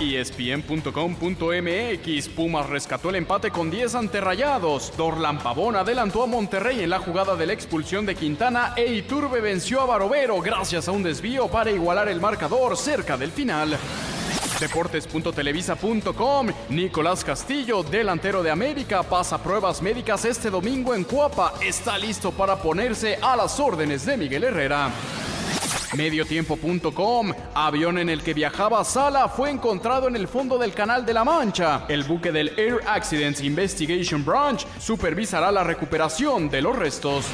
ESPN.com.mx Pumas rescató el empate con 10 ante Rayados. Dorlan Pavón adelantó a Monterrey en la jugada de la expulsión de Quintana e Iturbe venció a Barovero gracias a un desvío para igualar el marcador cerca del final. Deportes.televisa.com Nicolás Castillo, delantero de América, pasa pruebas médicas este domingo en Cuapa. Está listo para ponerse a las órdenes de Miguel Herrera. Mediotiempo.com Avión en el que viajaba Sala fue encontrado en el fondo del Canal de la Mancha. El buque del Air Accidents Investigation Branch supervisará la recuperación de los restos.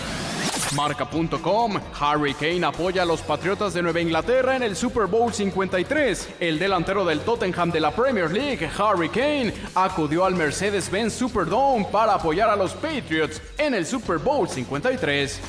Marca.com Harry Kane apoya a los Patriotas de Nueva Inglaterra en el Super Bowl 53. El delantero del Tottenham de la Premier League, Harry Kane, acudió al Mercedes-Benz Superdome para apoyar a los Patriots en el Super Bowl 53.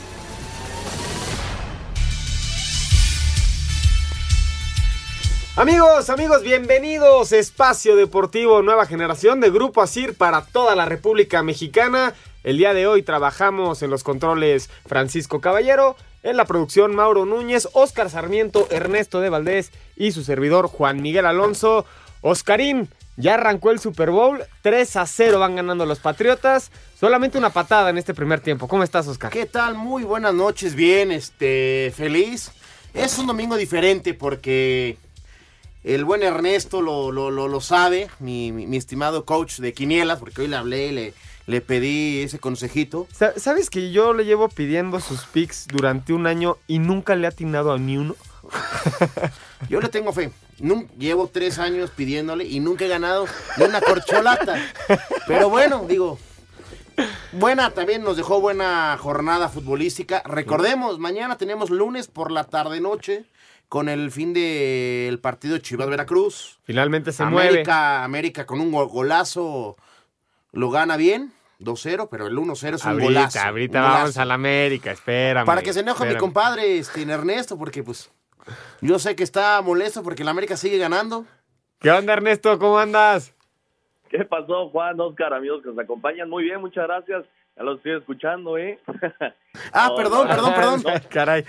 Amigos, amigos, bienvenidos. Espacio Deportivo Nueva Generación de Grupo Asir para toda la República Mexicana. El día de hoy trabajamos en los controles Francisco Caballero, en la producción Mauro Núñez, Óscar Sarmiento, Ernesto de Valdés y su servidor Juan Miguel Alonso. Oscarín, ya arrancó el Super Bowl, 3 a 0 van ganando los Patriotas. Solamente una patada en este primer tiempo. ¿Cómo estás, Oscar? ¿Qué tal? Muy buenas noches, bien, este, feliz. Es un domingo diferente porque el buen Ernesto lo, lo, lo, lo sabe, mi, mi- mi estimado coach de Quinielas, porque hoy le hablé y le, le pedí ese consejito. Sa- ¿Sabes que yo le llevo pidiendo sus picks durante un año y nunca le ha atinado a ni uno? Yo le tengo fe. Llevo tres años pidiéndole y nunca he ganado ni una corcholata. Pero bueno, digo, buena, también nos dejó buena jornada futbolística. Recordemos, mañana tenemos lunes por la tarde-noche con el fin del partido Chivas-Veracruz. Finalmente se mueve. América, América con un go- golazo lo gana bien, 2-0, pero el 1-0 es un Ahorita, golazo. ahorita un vamos golazo. a la América, espérame. Para que se enoje mi compadre este, Ernesto, porque pues yo sé que está molesto porque la América sigue ganando. ¿Qué onda, Ernesto? ¿Cómo andas? ¿Qué pasó, Juan, Oscar, amigos que nos acompañan? Muy bien, muchas gracias. Ya los estoy escuchando, ¿eh? Ah, No, perdón, no, perdón, perdón. Caray.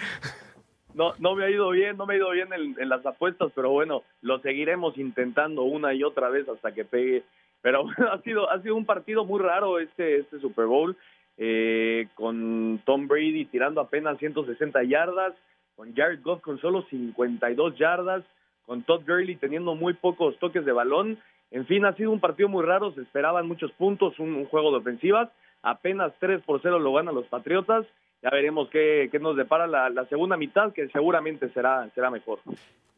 No, no me ha ido bien, no me ha ido bien en, las apuestas, pero bueno, lo seguiremos intentando una y otra vez hasta que pegue. Pero bueno, ha sido, ha sido un partido muy raro este, este Super Bowl, eh, con Tom Brady tirando apenas 160 yardas, con Jared Goff con solo 52 yardas, con Todd Gurley teniendo muy pocos toques de balón. En fin, ha sido un partido muy raro, se esperaban muchos puntos, un, un juego de ofensivas, apenas 3 por 0 lo ganan los Patriotas. Ya veremos qué, qué nos depara la, la segunda mitad, que seguramente será, será mejor.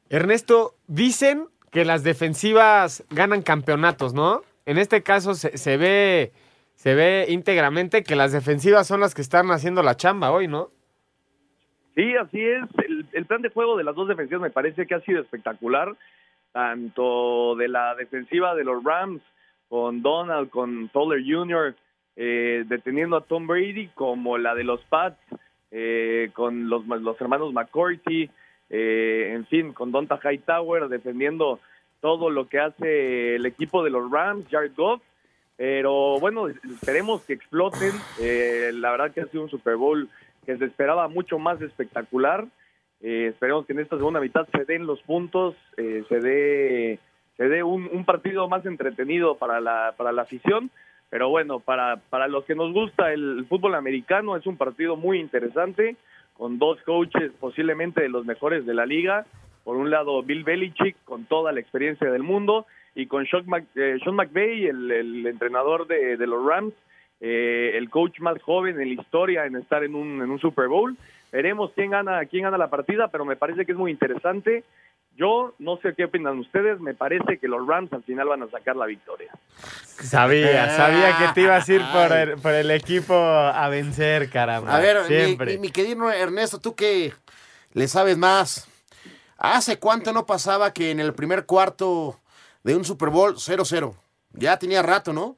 Ernesto, dicen que las defensivas ganan campeonatos, ¿no? En este caso se, se ve se ve íntegramente que las defensivas son las que están haciendo la chamba hoy, ¿no? Sí, así es. El, el plan de juego de las dos defensivas me parece que ha sido espectacular. Tanto de la defensiva de los Rams con Donald, con Toller Jr., eh, deteniendo a Tom Brady, como la de los Pats eh, con los, los hermanos McCourty, eh, en fin, con Donta Hightower defendiendo todo lo que hace el equipo de los Rams, Jared Goff. Pero bueno, esperemos que exploten. Eh, la verdad que ha sido un Super Bowl que se esperaba mucho más espectacular. Esperemos que en esta segunda mitad se den los puntos, se dé, se dé un, un partido más entretenido para la, para la afición. Pero bueno, para, para los que nos gusta el, fútbol americano es un partido muy interesante, con dos coaches posiblemente de los mejores de la liga. Por un lado, Bill Belichick, con toda la experiencia del mundo, y con Sean, eh, Sean McVay, el, el entrenador de, de, los Rams, eh, el coach más joven en la historia en estar en un, en un Super Bowl. Veremos quién gana, quién gana la partida, pero me parece que es muy interesante. Yo no sé qué opinan ustedes, me parece que los Rams al final van a sacar la victoria. Sabía, sabía que te ibas a ir por el, por el equipo a vencer, caramba. A ver, mi- siempre. Mi, mi querido Ernesto, tú que le sabes más. ¿Hace cuánto no pasaba que en el primer cuarto de un Super Bowl 0-0? Ya tenía rato, ¿no?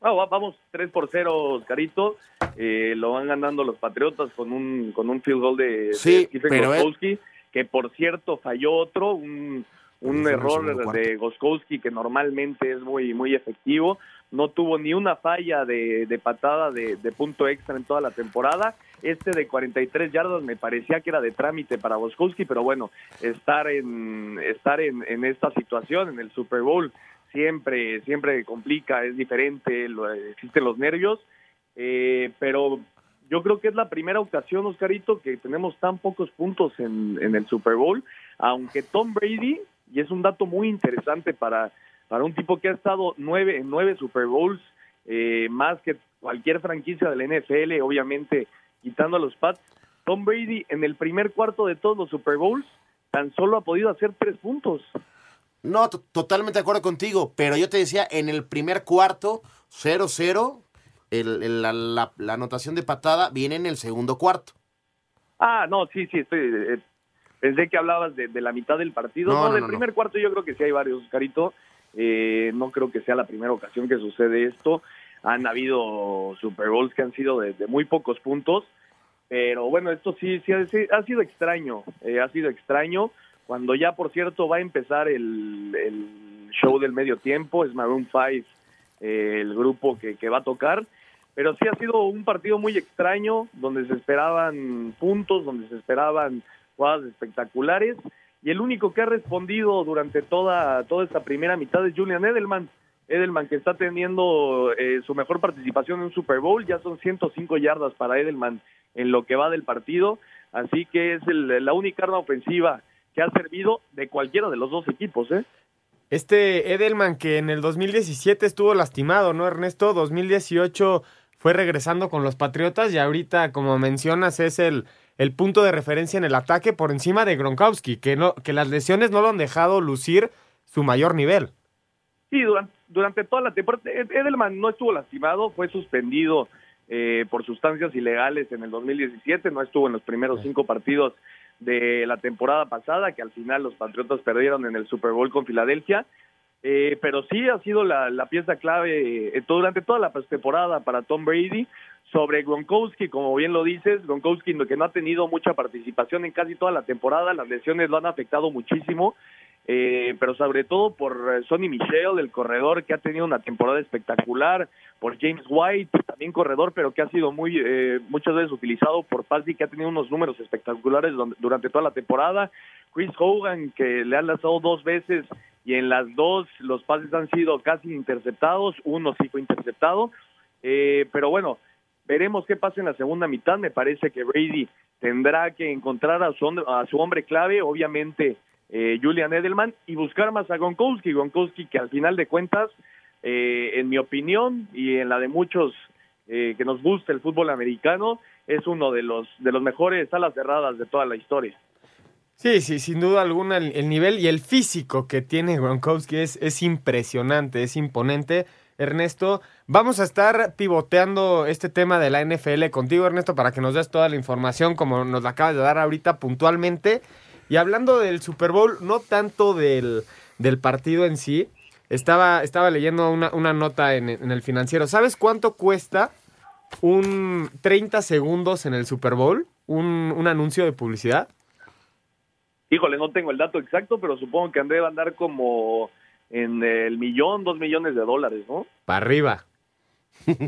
Ah, va- vamos 3 por 0, Oscarito. Eh, lo van ganando los Patriotas con un, con un field goal de, de Sí, Stephen pero Gostkowski, que por cierto falló otro, un, un error de Goskowski que normalmente es muy, muy efectivo. No tuvo ni una falla de, de patada de, de punto extra en toda la temporada. Este de 43 yardas me parecía que era de trámite para Goskowski, pero bueno, estar en estar en, en esta situación, en el Super Bowl, siempre, siempre complica, es diferente, lo- existen los nervios, eh, pero yo creo que es la primera ocasión, Oscarito, que tenemos tan pocos puntos en, en el Super Bowl, aunque Tom Brady, y es un dato muy interesante para, para un tipo que ha estado nueve, en nueve Super Bowls, eh, más que cualquier franquicia de la NFL, obviamente quitando a los Pats, Tom Brady en el primer cuarto de todos los Super Bowls tan solo ha podido hacer tres puntos. No, to- totalmente de acuerdo contigo, pero yo te decía, en el primer cuarto, 0-0, el- el- la, la- la anotación de patada viene en el segundo cuarto. Ah, no, sí, sí, estoy, eh, pensé que hablabas de, de la mitad del partido. No, No, no, del no, primer cuarto yo creo que sí hay varios, Carito. Eh, no creo que sea la primera ocasión que sucede esto. Han habido Super Bowls que han sido de, de muy pocos puntos, pero bueno, esto sí, sí, ha, sí ha sido extraño, eh, ha sido extraño. Cuando ya, por cierto, va a empezar el, el show del medio tiempo, es Maroon 5 eh, el grupo que, que va a tocar. Pero sí ha sido un partido muy extraño, donde se esperaban puntos, donde se esperaban jugadas espectaculares. Y el único que ha respondido durante toda, toda esta primera mitad es Julian Edelman. Edelman que está teniendo eh, su mejor participación en un Super Bowl, ya son 105 yardas para Edelman en lo que va del partido. Así que es el- la única arma ofensiva que ha servido de cualquiera de los dos equipos. ¿eh? Este Edelman que en el 2017 estuvo lastimado, ¿no, Ernesto? 2018 fue regresando con los Patriotas y ahorita, como mencionas, es el, el punto de referencia en el ataque por encima de Gronkowski, que, no, que las lesiones no lo han dejado lucir su mayor nivel. Sí, durante, durante toda la temporada. Ed- Edelman no estuvo lastimado, fue suspendido eh, por sustancias ilegales en el 2017, no estuvo en los primeros cinco partidos de la temporada pasada, que al final los Patriotas perdieron en el Super Bowl con Filadelfia. Eh, pero sí ha sido la, pieza clave eh, durante toda la temporada para Tom Brady. Sobre Gronkowski, como bien lo dices, Gronkowski que no ha tenido mucha participación en casi toda la temporada, las lesiones lo han afectado muchísimo, eh, pero sobre todo por eh, Sonny Michel, el corredor que ha tenido una temporada espectacular, por James White, también corredor, pero que ha sido muy eh, muchas veces utilizado por Pazzi, que ha tenido unos números espectaculares durante toda la temporada. Chris Hogan, que le han lanzado dos veces y en las dos los pases han sido casi interceptados, uno sí fue interceptado, Eh, pero bueno, veremos qué pasa en la segunda mitad. Me parece que Brady tendrá que encontrar a su, a su hombre clave, obviamente eh, Julian Edelman, y buscar más a Gronkowski. Gronkowski que al final de cuentas, eh, en mi opinión y en la de muchos eh, que nos gusta el fútbol americano, es uno de los, de los mejores alas cerradas de toda la historia. Sí, sí, sin duda alguna el, el nivel y el físico que tiene Gronkowski es, es impresionante, es imponente. Ernesto, vamos a estar pivoteando este tema de la NFL contigo, Ernesto, para que nos des toda la información como nos la acabas de dar ahorita puntualmente. Y hablando del Super Bowl, no tanto del, del partido en sí, estaba, estaba leyendo una, una nota en, en el financiero. ¿Sabes cuánto cuesta un 30 segundos en el Super Bowl? Un, un anuncio de publicidad. Híjole, no tengo el dato exacto, pero supongo que André va a andar como en el millón, dos millones de dólares, ¿no? Para arriba.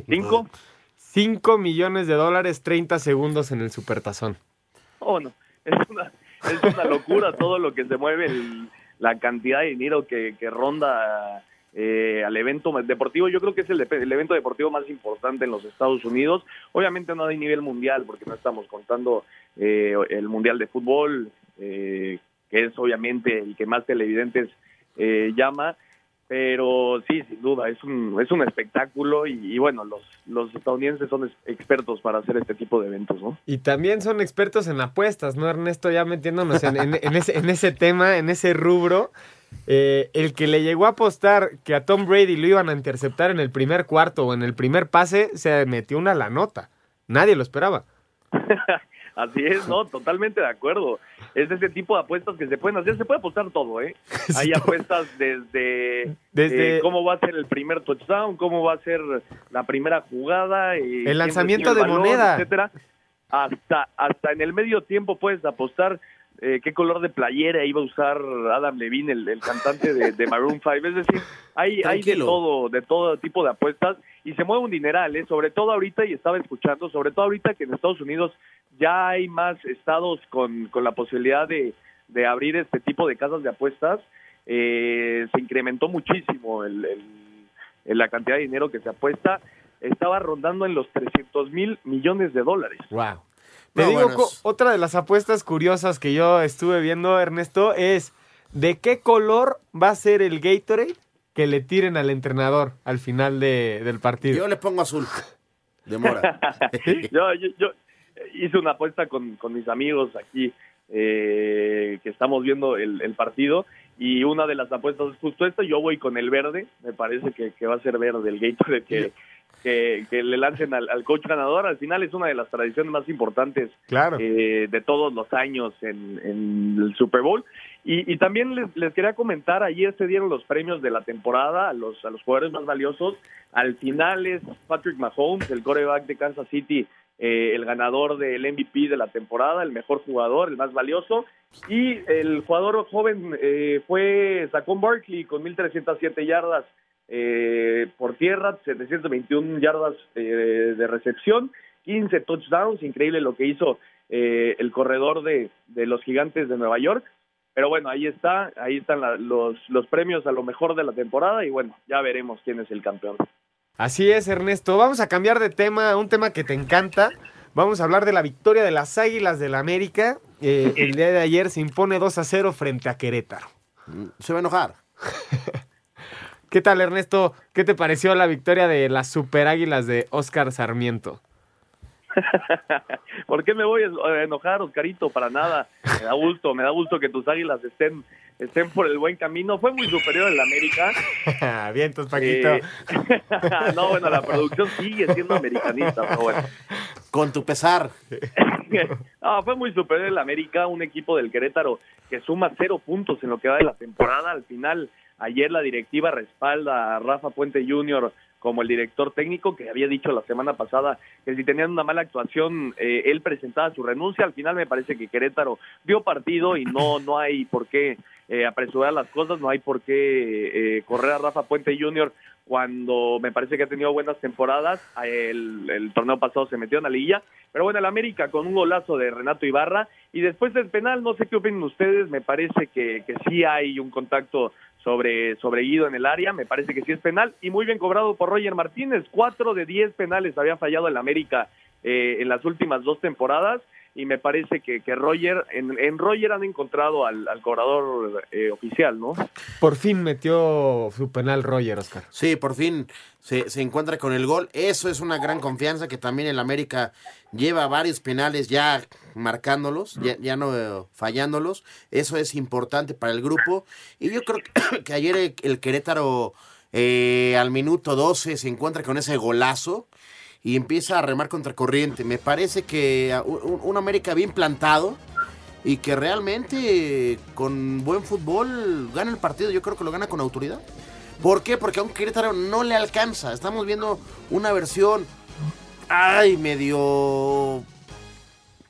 ¿Cinco? 5 millones de dólares, 30 segundos en el supertazón. Oh, no. Es una, es una locura todo lo que se mueve, el- la cantidad de dinero que, que ronda eh, al evento deportivo. Yo creo que es el, el evento deportivo más importante en los Estados Unidos. Obviamente no hay nivel mundial, porque no estamos contando eh, el Mundial de Fútbol, eh, que es obviamente el que más televidentes eh, llama. Pero sí, sin duda, es un, es un espectáculo y, y bueno, los, los estadounidenses son expertos para hacer este tipo de eventos, ¿no? Y también son expertos en apuestas, ¿no, Ernesto? Ya metiéndonos en, en- en ese, en ese tema, en ese rubro. Eh, el que le llegó a apostar que a Tom Brady lo iban a interceptar en el primer cuarto o en el primer pase, se metió una la nota. Nadie lo esperaba. Así es, no, totalmente de acuerdo. Es de ese tipo de apuestas que se pueden hacer, se puede apostar todo, ¿eh? Hay apuestas desde, Desde- eh, cómo va a ser el primer touchdown, cómo va a ser la primera jugada, eh, quién lanzamiento el de moneda. etcétera. Hasta, hasta en el medio tiempo puedes apostar eh, qué color de playera iba a usar Adam Levine, el, el cantante de, de Maroon 5. Es decir, hay, hay de todo, de todo tipo de apuestas y se mueve un dineral, ¿eh? sobre todo ahorita, y estaba escuchando, sobre todo ahorita que en Estados Unidos ya hay más estados con, con la posibilidad de, de abrir este tipo de casas de apuestas, eh, se incrementó muchísimo el, el- el- la cantidad de dinero que se apuesta, estaba rondando en los 300 mil millones de dólares. Wow. Te No, digo, bueno, otra de las apuestas curiosas que yo estuve viendo, Ernesto, es ¿de qué color va a ser el Gatorade que le tiren al entrenador al final de- del partido? Yo le pongo azul. De mora. yo, yo, yo hice una apuesta con, con mis amigos aquí eh, que estamos viendo el, el partido y una de las apuestas es justo esta, yo voy con el verde, me parece que, que va a ser verde el Gatorade que, que, que le lancen al, al coach ganador, al final es una de las tradiciones más importantes Claro. eh, de todos los años en, en el Super Bowl. Y, y también les, les quería comentar, ayer se dieron los premios de la temporada a los, a los jugadores más valiosos. Al final es Patrick Mahomes, el coreback de Kansas City, eh, el ganador del MVP de la temporada, el mejor jugador, el más valioso. Y el jugador joven eh, fue Saquon Barkley con 1.307 yardas eh, por tierra, 721 yardas eh, de recepción, 15 touchdowns, increíble lo que hizo eh, el corredor de, de los gigantes de Nueva York. Pero bueno, ahí está, ahí están la- los, los premios a lo mejor de la temporada y bueno, ya veremos quién es el campeón. Así es, Ernesto. Vamos a cambiar de tema, un tema que te encanta. Vamos a hablar de la victoria de las Águilas del la América. Eh, el día de ayer se impone 2 a 0 frente a Querétaro. Se va a enojar. ¿Qué tal, Ernesto? ¿Qué te pareció la victoria de las Super Águilas de Oscar Sarmiento? ¿Por qué me voy a enojar, Oscarito? Para nada. Me da gusto, me da gusto que tus águilas estén, estén por el buen camino. Fue muy superior el América. Vientos, Paquito. Eh, no, bueno, la producción sigue siendo americanista, pero bueno. Con tu pesar. No, fue muy superior el América, un equipo del Querétaro que suma cero puntos en lo que va de la temporada. Al final, ayer la directiva respalda a Rafa Puente Jr. como el director técnico que había dicho la semana pasada que si tenían una mala actuación eh, él presentaba su renuncia. Al final me parece que Querétaro dio partido y no no hay por qué eh, apresurar las cosas, no hay por qué eh, correr a Rafa Puente Jr. cuando me parece que ha tenido buenas temporadas. El, torneo pasado se metió en la liguilla, pero bueno, el América con un golazo de Renato Ibarra y después del penal, no sé qué opinan ustedes, me parece que, que sí hay un contacto sobre, sobre Guido en el área, me parece que sí es penal y muy bien cobrado por Roger Martínez, cuatro de diez penales había fallado el América eh, en las últimas dos temporadas y me parece que, que Roger, en, en Roger han encontrado al, al cobrador eh, oficial, ¿no? Por fin metió su penal Roger, Oscar. Sí, por fin se, se encuentra con el gol. Eso es una gran confianza que también el América lleva varios penales ya marcándolos, ya, ya no eh, fallándolos. Eso es importante para el grupo. Y yo creo que, que ayer el, el Querétaro eh, al minuto 12 se encuentra con ese golazo y empieza a remar contra corriente. Me parece que un, América bien plantado y que realmente con buen fútbol gana el partido. Yo creo que lo gana con autoridad. ¿Por qué? Porque a un Querétaro no le alcanza. Estamos viendo una versión, ay, medio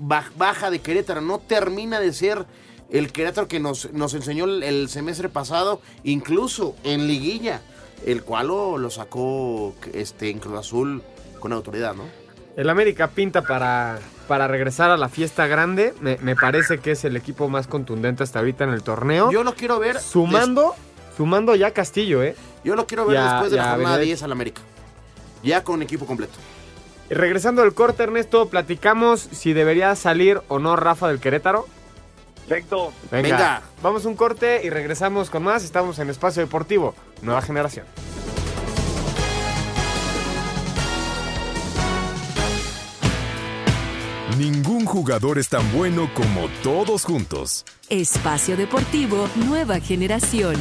baj- baja de Querétaro. No termina de ser el Querétaro que nos, nos enseñó el, el semestre pasado, incluso en liguilla, el cual lo, lo sacó este, en Cruz Azul con autoridad, ¿no? El América pinta para, para regresar a la fiesta grande. Me, me parece que es el equipo más contundente hasta ahorita en el torneo. Yo lo quiero ver. Sumando, sumando ya Castillo, ¿eh? Yo lo quiero ver Ya- después de ya la jornada Benedetti. 10 al América. Ya con equipo completo. Y Regresando al corte, Ernesto, platicamos si debería salir o no Rafa del Querétaro. Perfecto. Venga, Venga. vamos a un corte y regresamos con más. Estamos en Espacio Deportivo, Nueva Generación. Ningún jugador es tan bueno como todos juntos. Espacio Deportivo Nueva Generación.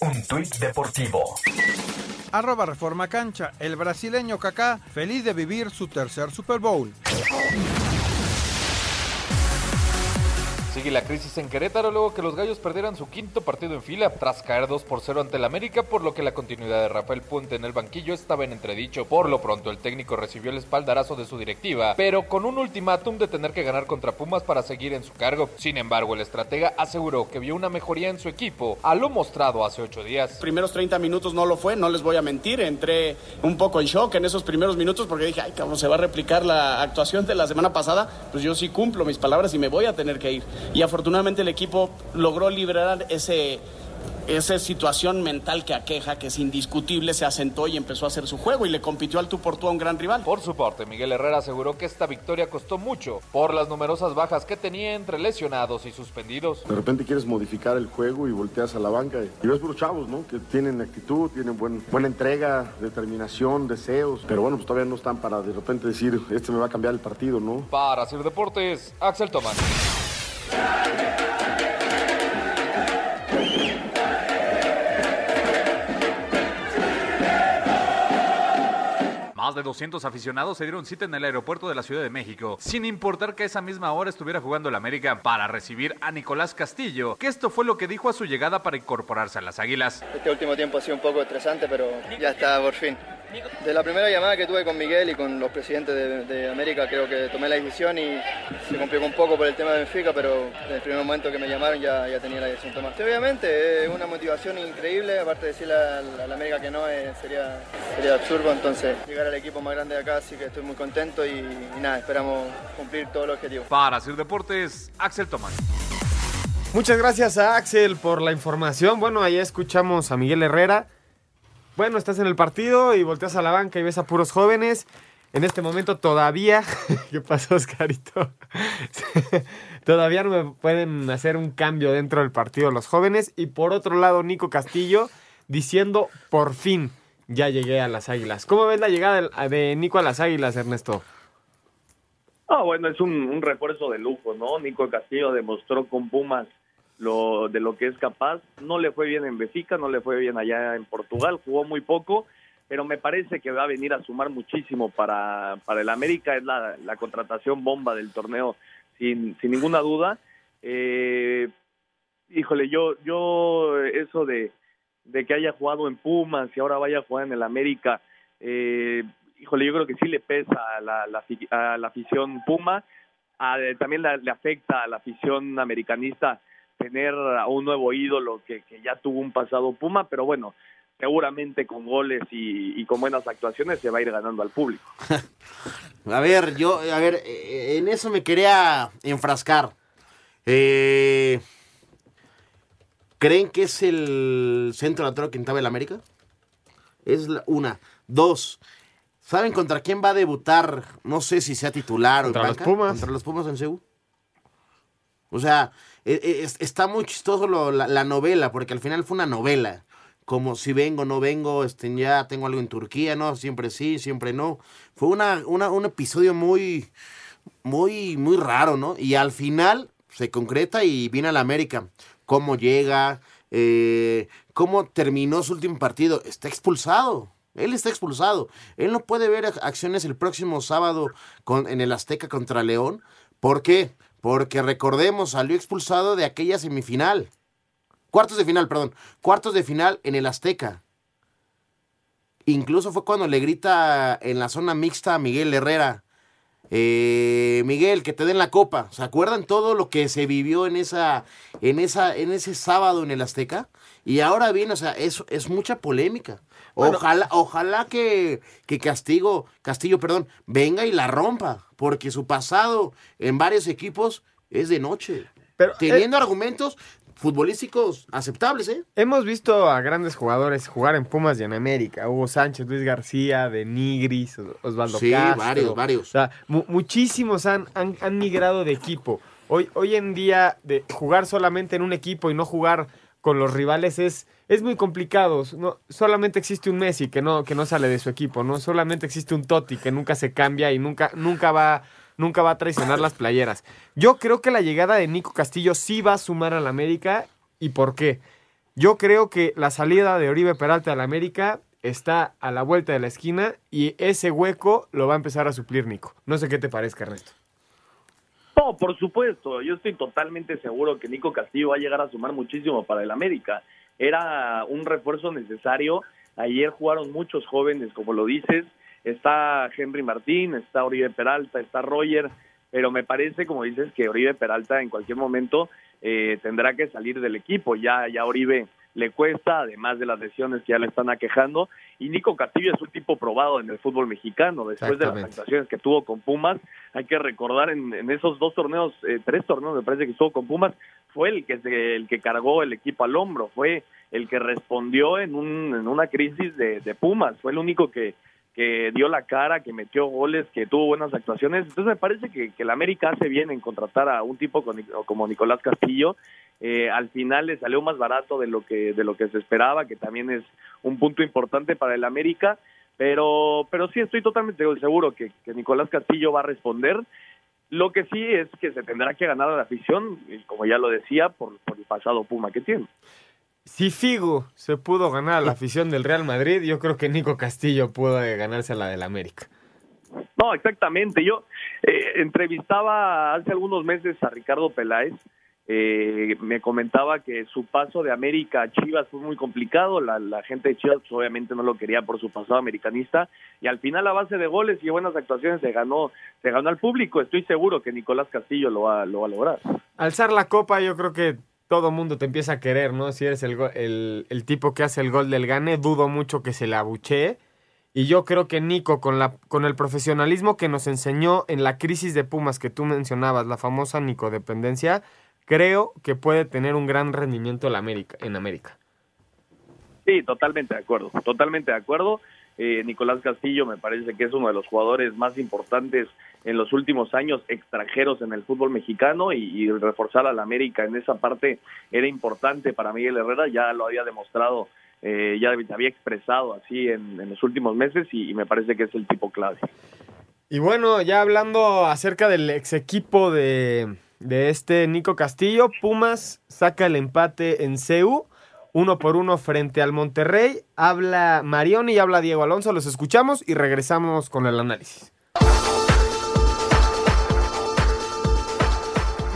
Un tuit deportivo. Arroba Reforma Cancha. El brasileño Kaká feliz de vivir su tercer Super Bowl. Sigue la crisis en Querétaro luego que los Gallos perdieran su quinto partido en fila tras caer 2 por 0 ante el América, por lo que la continuidad de Rafael Puente en el banquillo estaba en entredicho. Por lo pronto, el técnico recibió el espaldarazo de su directiva, pero con un ultimátum de tener que ganar contra Pumas para seguir en su cargo. Sin embargo, el estratega aseguró que vio una mejoría en su equipo a lo mostrado hace ocho días. primeros 30 minutos no lo fue, no les voy a mentir, entré un poco en shock en esos primeros minutos porque dije, ay, cabrón, se va a replicar la actuación de la semana pasada, pues yo sí cumplo mis palabras y me voy a tener que ir. Y afortunadamente el equipo logró liberar ese, esa situación mental que aqueja, que es indiscutible, se asentó y empezó a hacer su juego y le compitió al tú por tú a un gran rival. Por su parte, Miguel Herrera aseguró que esta victoria costó mucho por las numerosas bajas que tenía entre lesionados y suspendidos. De repente quieres modificar el juego y volteas a la banca y ves por chavos, ¿no? Que tienen actitud, tienen buen- buena entrega, determinación, deseos, pero bueno, pues todavía no están para de repente decir, este me va a cambiar el partido, ¿no? Para Sir Deportes, Axel Tomás. Más de 200 aficionados se dieron cita en el aeropuerto de la Ciudad de México, sin importar que a esa misma hora estuviera jugando el América, para recibir a Nicolás Castillo, que esto fue lo que dijo a su llegada para incorporarse a las Águilas. Este último tiempo ha sido un poco estresante, pero ya está por fin. De la primera llamada que tuve con Miguel y con los presidentes de, de América, creo que tomé la decisión y se complicó un poco por el tema de Benfica, pero desde el primer momento que me llamaron ya, ya tenía la decisión tomada. Sí, obviamente es una motivación increíble, aparte de decirle al, al América que no eh, sería, sería absurdo, entonces llegar al equipo más grande de acá, así que estoy muy contento y, y nada, esperamos cumplir todos los objetivos. Para Sir Deportes, Axel Tomás. Muchas gracias a Axel por la información. Bueno, ahí escuchamos a Miguel Herrera. Bueno, estás en el partido y volteas a la banca y ves a puros jóvenes. En este momento todavía... ¿Qué pasó, Oscarito? todavía no me pueden hacer un cambio dentro del partido los jóvenes. Y por otro lado, Nico Castillo diciendo, por fin, ya llegué a las Águilas. ¿Cómo ves la llegada de, Nico a las Águilas, Ernesto? Ah, bueno, es un refuerzo de lujo, ¿no? Nico Castillo demostró con Pumas lo de lo que es capaz. No le fue bien en Benfica, no le fue bien allá en Portugal, jugó muy poco, pero me parece que va a venir a sumar muchísimo para, para el América. Es la, la contratación bomba del torneo, sin, sin ninguna duda. Eh, híjole, yo, yo eso de, de que haya jugado en Pumas y ahora vaya a jugar en el América, eh, híjole, yo creo que sí le pesa a la, a la afición Puma, a- también la- le afecta a la afición americanista tener a un nuevo ídolo que, que ya tuvo un pasado Puma, pero bueno, seguramente con goles y, y con buenas actuaciones se va a ir ganando al público. A ver, yo, a ver, eh, en eso me quería enfrascar. Eh, ¿Creen que es el centro delantero que estaba el América? Es la- una. Dos. ¿Saben contra quién va a debutar? No sé si sea titular Contra o en los. Pumas. Contra los Pumas en Seúl. O sea, e- e- es- está muy chistoso la, la novela, porque al final fue una novela. Como si vengo, no vengo, este, ya tengo algo en Turquía, no, siempre sí, siempre no. Fue una, una- un episodio muy, muy, muy raro, ¿no? Y al final se concreta y viene a la América. ¿Cómo llega? Eh, ¿Cómo terminó su último partido? Está expulsado. Él está expulsado. Él no puede ver ac- acciones el próximo sábado con, en el Azteca contra León. ¿Por qué? Porque recordemos, salió expulsado de aquella semifinal. Cuartos de final, perdón. Cuartos de final en el Azteca. Incluso fue cuando le grita en la zona mixta a Miguel Herrera. eh, Miguel, que te den la copa. ¿Se acuerdan todo lo que se vivió en esa, en esa, en ese sábado en el Azteca? Y ahora viene, o sea, es, es mucha polémica. Ojalá, ojalá que, que Castigo, Castillo, perdón, venga y la rompa, porque su pasado en varios equipos es de noche. Teniendo argumentos futbolísticos aceptables, ¿eh? Hemos visto a grandes jugadores jugar en Pumas y en América. Hugo Sánchez, Luis García, de Nigris, Osvaldo Sí, Castro. varios, varios. O sea, mu- muchísimos han, han, han migrado de equipo. Hoy, hoy en día, de jugar solamente en un equipo y no jugar con los rivales es, es muy complicado. No, solamente existe un Messi que no, que no sale de su equipo, ¿no? Solamente existe un Totti que nunca se cambia y nunca, nunca va nunca va a traicionar las playeras. Yo creo que la llegada de Nico Castillo sí va a sumar al América. ¿Y por qué? Yo creo que la salida de Oribe Peralta al América está a la vuelta de la esquina y ese hueco lo va a empezar a suplir Nico. No sé qué te parezca, Ernesto. No, por supuesto. Yo estoy totalmente seguro que Nico Castillo va a llegar a sumar muchísimo para el América. Era un refuerzo necesario. Ayer jugaron muchos jóvenes, como lo dices. Está Henry Martín, está Oribe Peralta, está Roger, pero me parece, como dices, que Oribe Peralta en cualquier momento eh, tendrá que salir del equipo. Ya, ya Oribe le cuesta, además de las lesiones que ya le están aquejando. Y Nico Castillo es un tipo probado en el fútbol mexicano. Después de las actuaciones que tuvo con Pumas, hay que recordar en, en esos dos torneos, eh, tres torneos me parece que estuvo con Pumas, fue el que, se, el que cargó el equipo al hombro, fue el que respondió en, un, en una crisis de, de Pumas, fue el único que, que dio la cara, que metió goles, que tuvo buenas actuaciones. Entonces me parece que, que el América hace bien en contratar a un tipo como Nicolás Castillo. Eh, al final le salió más barato de lo que de lo que se esperaba, que también es un punto importante para el América. Pero, pero sí estoy totalmente seguro que, Nicolás Castillo va a responder. Lo que sí es que se tendrá que ganar a la afición, y como ya lo decía, por, por el pasado Puma que tiene. Si Figo se pudo ganar a la afición del Real Madrid, yo creo que Nico Castillo pudo ganarse a la del América. No, exactamente. Yo eh, entrevistaba hace algunos meses a Ricardo Peláez. Eh, me comentaba que su paso de América a Chivas fue muy complicado. La, la gente de Chivas obviamente no lo quería por su pasado americanista. Y al final, a base de goles y buenas actuaciones, se ganó, se ganó al público. Estoy seguro que Nicolás Castillo lo va, lo va a lograr. Alzar la copa, yo creo que todo mundo te empieza a querer, ¿no? Si eres el, el, el, tipo que hace el gol del gane, dudo mucho que se le abuchee. Y yo creo que Nico, con, la, con el profesionalismo que nos enseñó en la crisis de Pumas que tú mencionabas, la famosa Nico-dependencia, creo que puede tener un gran rendimiento en América. En América. Sí, totalmente de acuerdo, totalmente de acuerdo. Eh, Nicolás Castillo me parece que es uno de los jugadores más importantes en los últimos años extranjeros en el fútbol mexicano y, reforzar a la América en esa parte era importante para Miguel Herrera, ya lo había demostrado, eh, ya había expresado así en, los últimos meses y, y, me parece que es el tipo clave. Y bueno, ya hablando acerca del ex equipo de, de este Nico Castillo, Pumas saca el empate en CEU uno por uno frente al Monterrey. Habla Marioni y habla Diego Alonso. Los escuchamos y regresamos con el análisis.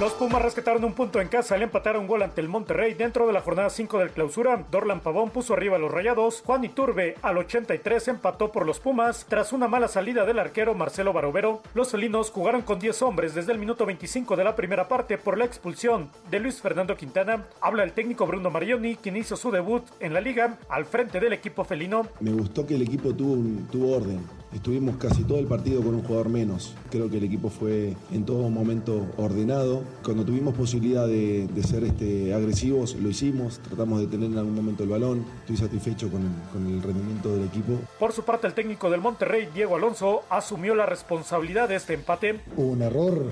Los Pumas rescataron un punto en casa al empatar un gol ante el Monterrey dentro de la jornada 5 del clausura. Dorlan Pavón puso arriba a los rayados. Juan Iturbe al 83 empató por los Pumas. Tras una mala salida del arquero Marcelo Barovero, los felinos jugaron con 10 hombres desde el minuto 25 de la primera parte por la expulsión de Luis Fernando Quintana. Habla el técnico Bruno Marioni, quien hizo su debut en la liga al frente del equipo felino. Me gustó que el equipo tuvo, tuvo orden Estuvimos casi todo el partido con un jugador menos. Creo que el equipo fue en todo momento ordenado. Cuando tuvimos posibilidad de, de ser este, agresivos, lo hicimos. Tratamos de tener en algún momento el balón. Estoy satisfecho con, con el rendimiento del equipo. Por su parte, el técnico del Monterrey, Diego Alonso, asumió la responsabilidad de este empate. Hubo un error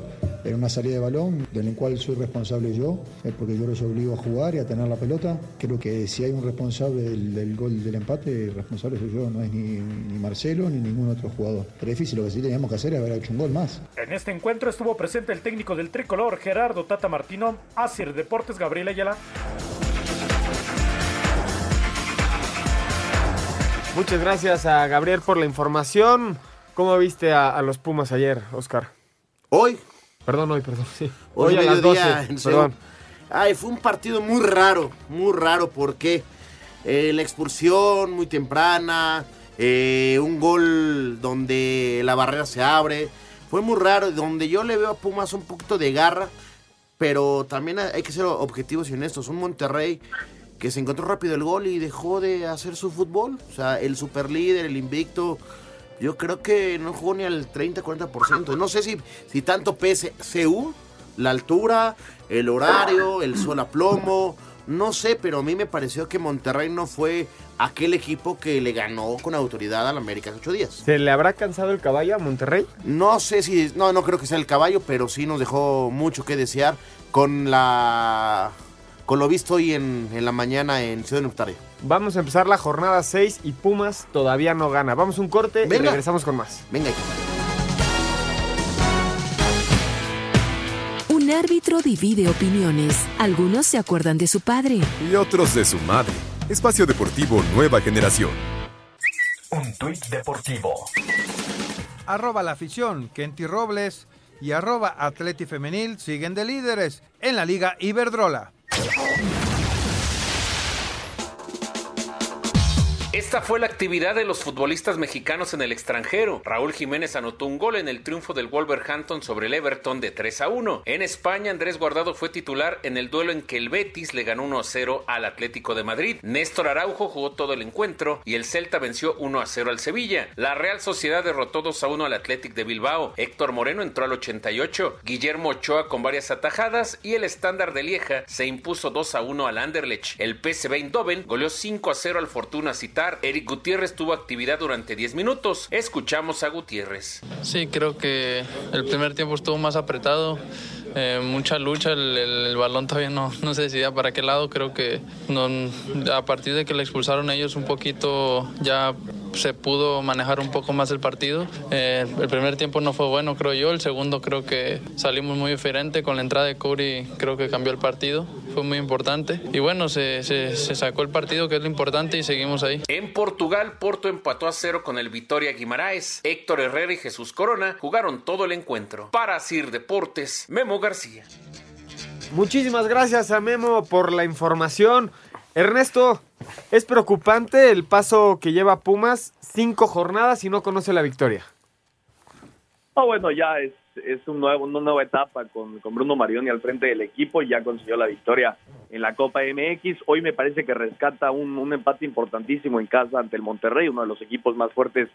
en una salida de balón, del cual soy responsable yo, porque yo los obligo a jugar y a tener la pelota. Creo que si hay un responsable del, del gol del empate, el responsable soy yo, no es ni, ni Marcelo ni ningún otro jugador. Pero difícil, lo que sí teníamos que hacer es haber hecho un gol más. En este encuentro estuvo presente el técnico del tricolor, Gerardo Tata Martino, Asir Deportes, Gabriel Ayala. Muchas gracias a Gabriel por la información. ¿Cómo viste a, a los Pumas ayer, Oscar? Hoy. Perdón, hoy, perdón, sí. Hoy, hoy a las 12, perdón. Ay, fue un partido muy raro, muy raro porque eh, la expulsión muy temprana, eh, un gol donde la barrera se abre. Fue muy raro, donde yo le veo a Pumas un poquito de garra, pero también hay que ser objetivos y honestos. Un Monterrey que se encontró rápido el gol y dejó de hacer su fútbol. O sea, el superlíder, el invicto, yo creo que no jugó ni al 30-40%. No sé si, si tanto pese CU, la altura, el horario, el sol a plomo, No sé, pero a mí me pareció que Monterrey no fue aquel equipo que le ganó con autoridad al América hace ocho días. ¿Se le habrá cansado el caballo a Monterrey? No sé si, no, no creo que sea el caballo, pero sí nos dejó mucho que desear con la, con lo visto hoy en, en la mañana en Ciudad Universitaria. Vamos a empezar la jornada 6 y Pumas todavía no gana. Vamos a un corte y regresamos con más. Venga. Un árbitro divide opiniones. Algunos se acuerdan de su padre. Y otros de su madre. Espacio Deportivo Nueva Generación. Un tuit deportivo. Arroba la afición, Kenty Robles y arroba Atleti Femenil siguen de líderes en la Liga Iberdrola. Esta fue la actividad de los futbolistas mexicanos en el extranjero. Raúl Jiménez anotó un gol en el triunfo del Wolverhampton sobre el Everton de 3 a 1. En España, Andrés Guardado fue titular en el duelo en que el Betis le ganó 1 a 0 al Atlético de Madrid. Néstor Araujo jugó todo el encuentro y el Celta venció 1 a 0 al Sevilla. La Real Sociedad derrotó 2 a 1 al Athletic de Bilbao. Héctor Moreno entró al 88. Guillermo Ochoa con varias atajadas y el estándar de Lieja se impuso 2 a 1 al Anderlecht. El PSV Eindhoven goleó 5 a 0 al Fortuna Citar. Eric Gutiérrez tuvo actividad durante 10 minutos. Escuchamos a Gutiérrez. Sí, creo que el primer tiempo estuvo más apretado. eh, mucha lucha, el, balón todavía no, no se decidía para qué lado. Creo que a partir de que le expulsaron ellos un poquito ya se pudo manejar un poco más el partido. Eh, el primer tiempo no fue bueno, creo yo. El segundo creo que salimos muy diferente. Con la entrada de Cody creo que cambió el partido. Fue muy importante. Y bueno, se, se- se sacó el partido, que es lo importante, y seguimos ahí. En Portugal, Porto empató a cero con el Vitoria Guimaraes. Héctor Herrera y Jesús Corona jugaron todo el encuentro. Para Sir Deportes, Memo García. Muchísimas gracias a Memo por la información. Ernesto, es preocupante el paso que lleva Pumas, cinco jornadas y no conoce la victoria. Ah, bueno, ya es, es un nuevo, una nueva etapa con, con Bruno Marioni al frente del equipo y ya consiguió la victoria en la Copa MX. Hoy me parece que rescata un, un empate importantísimo en casa ante el Monterrey, uno de los equipos más fuertes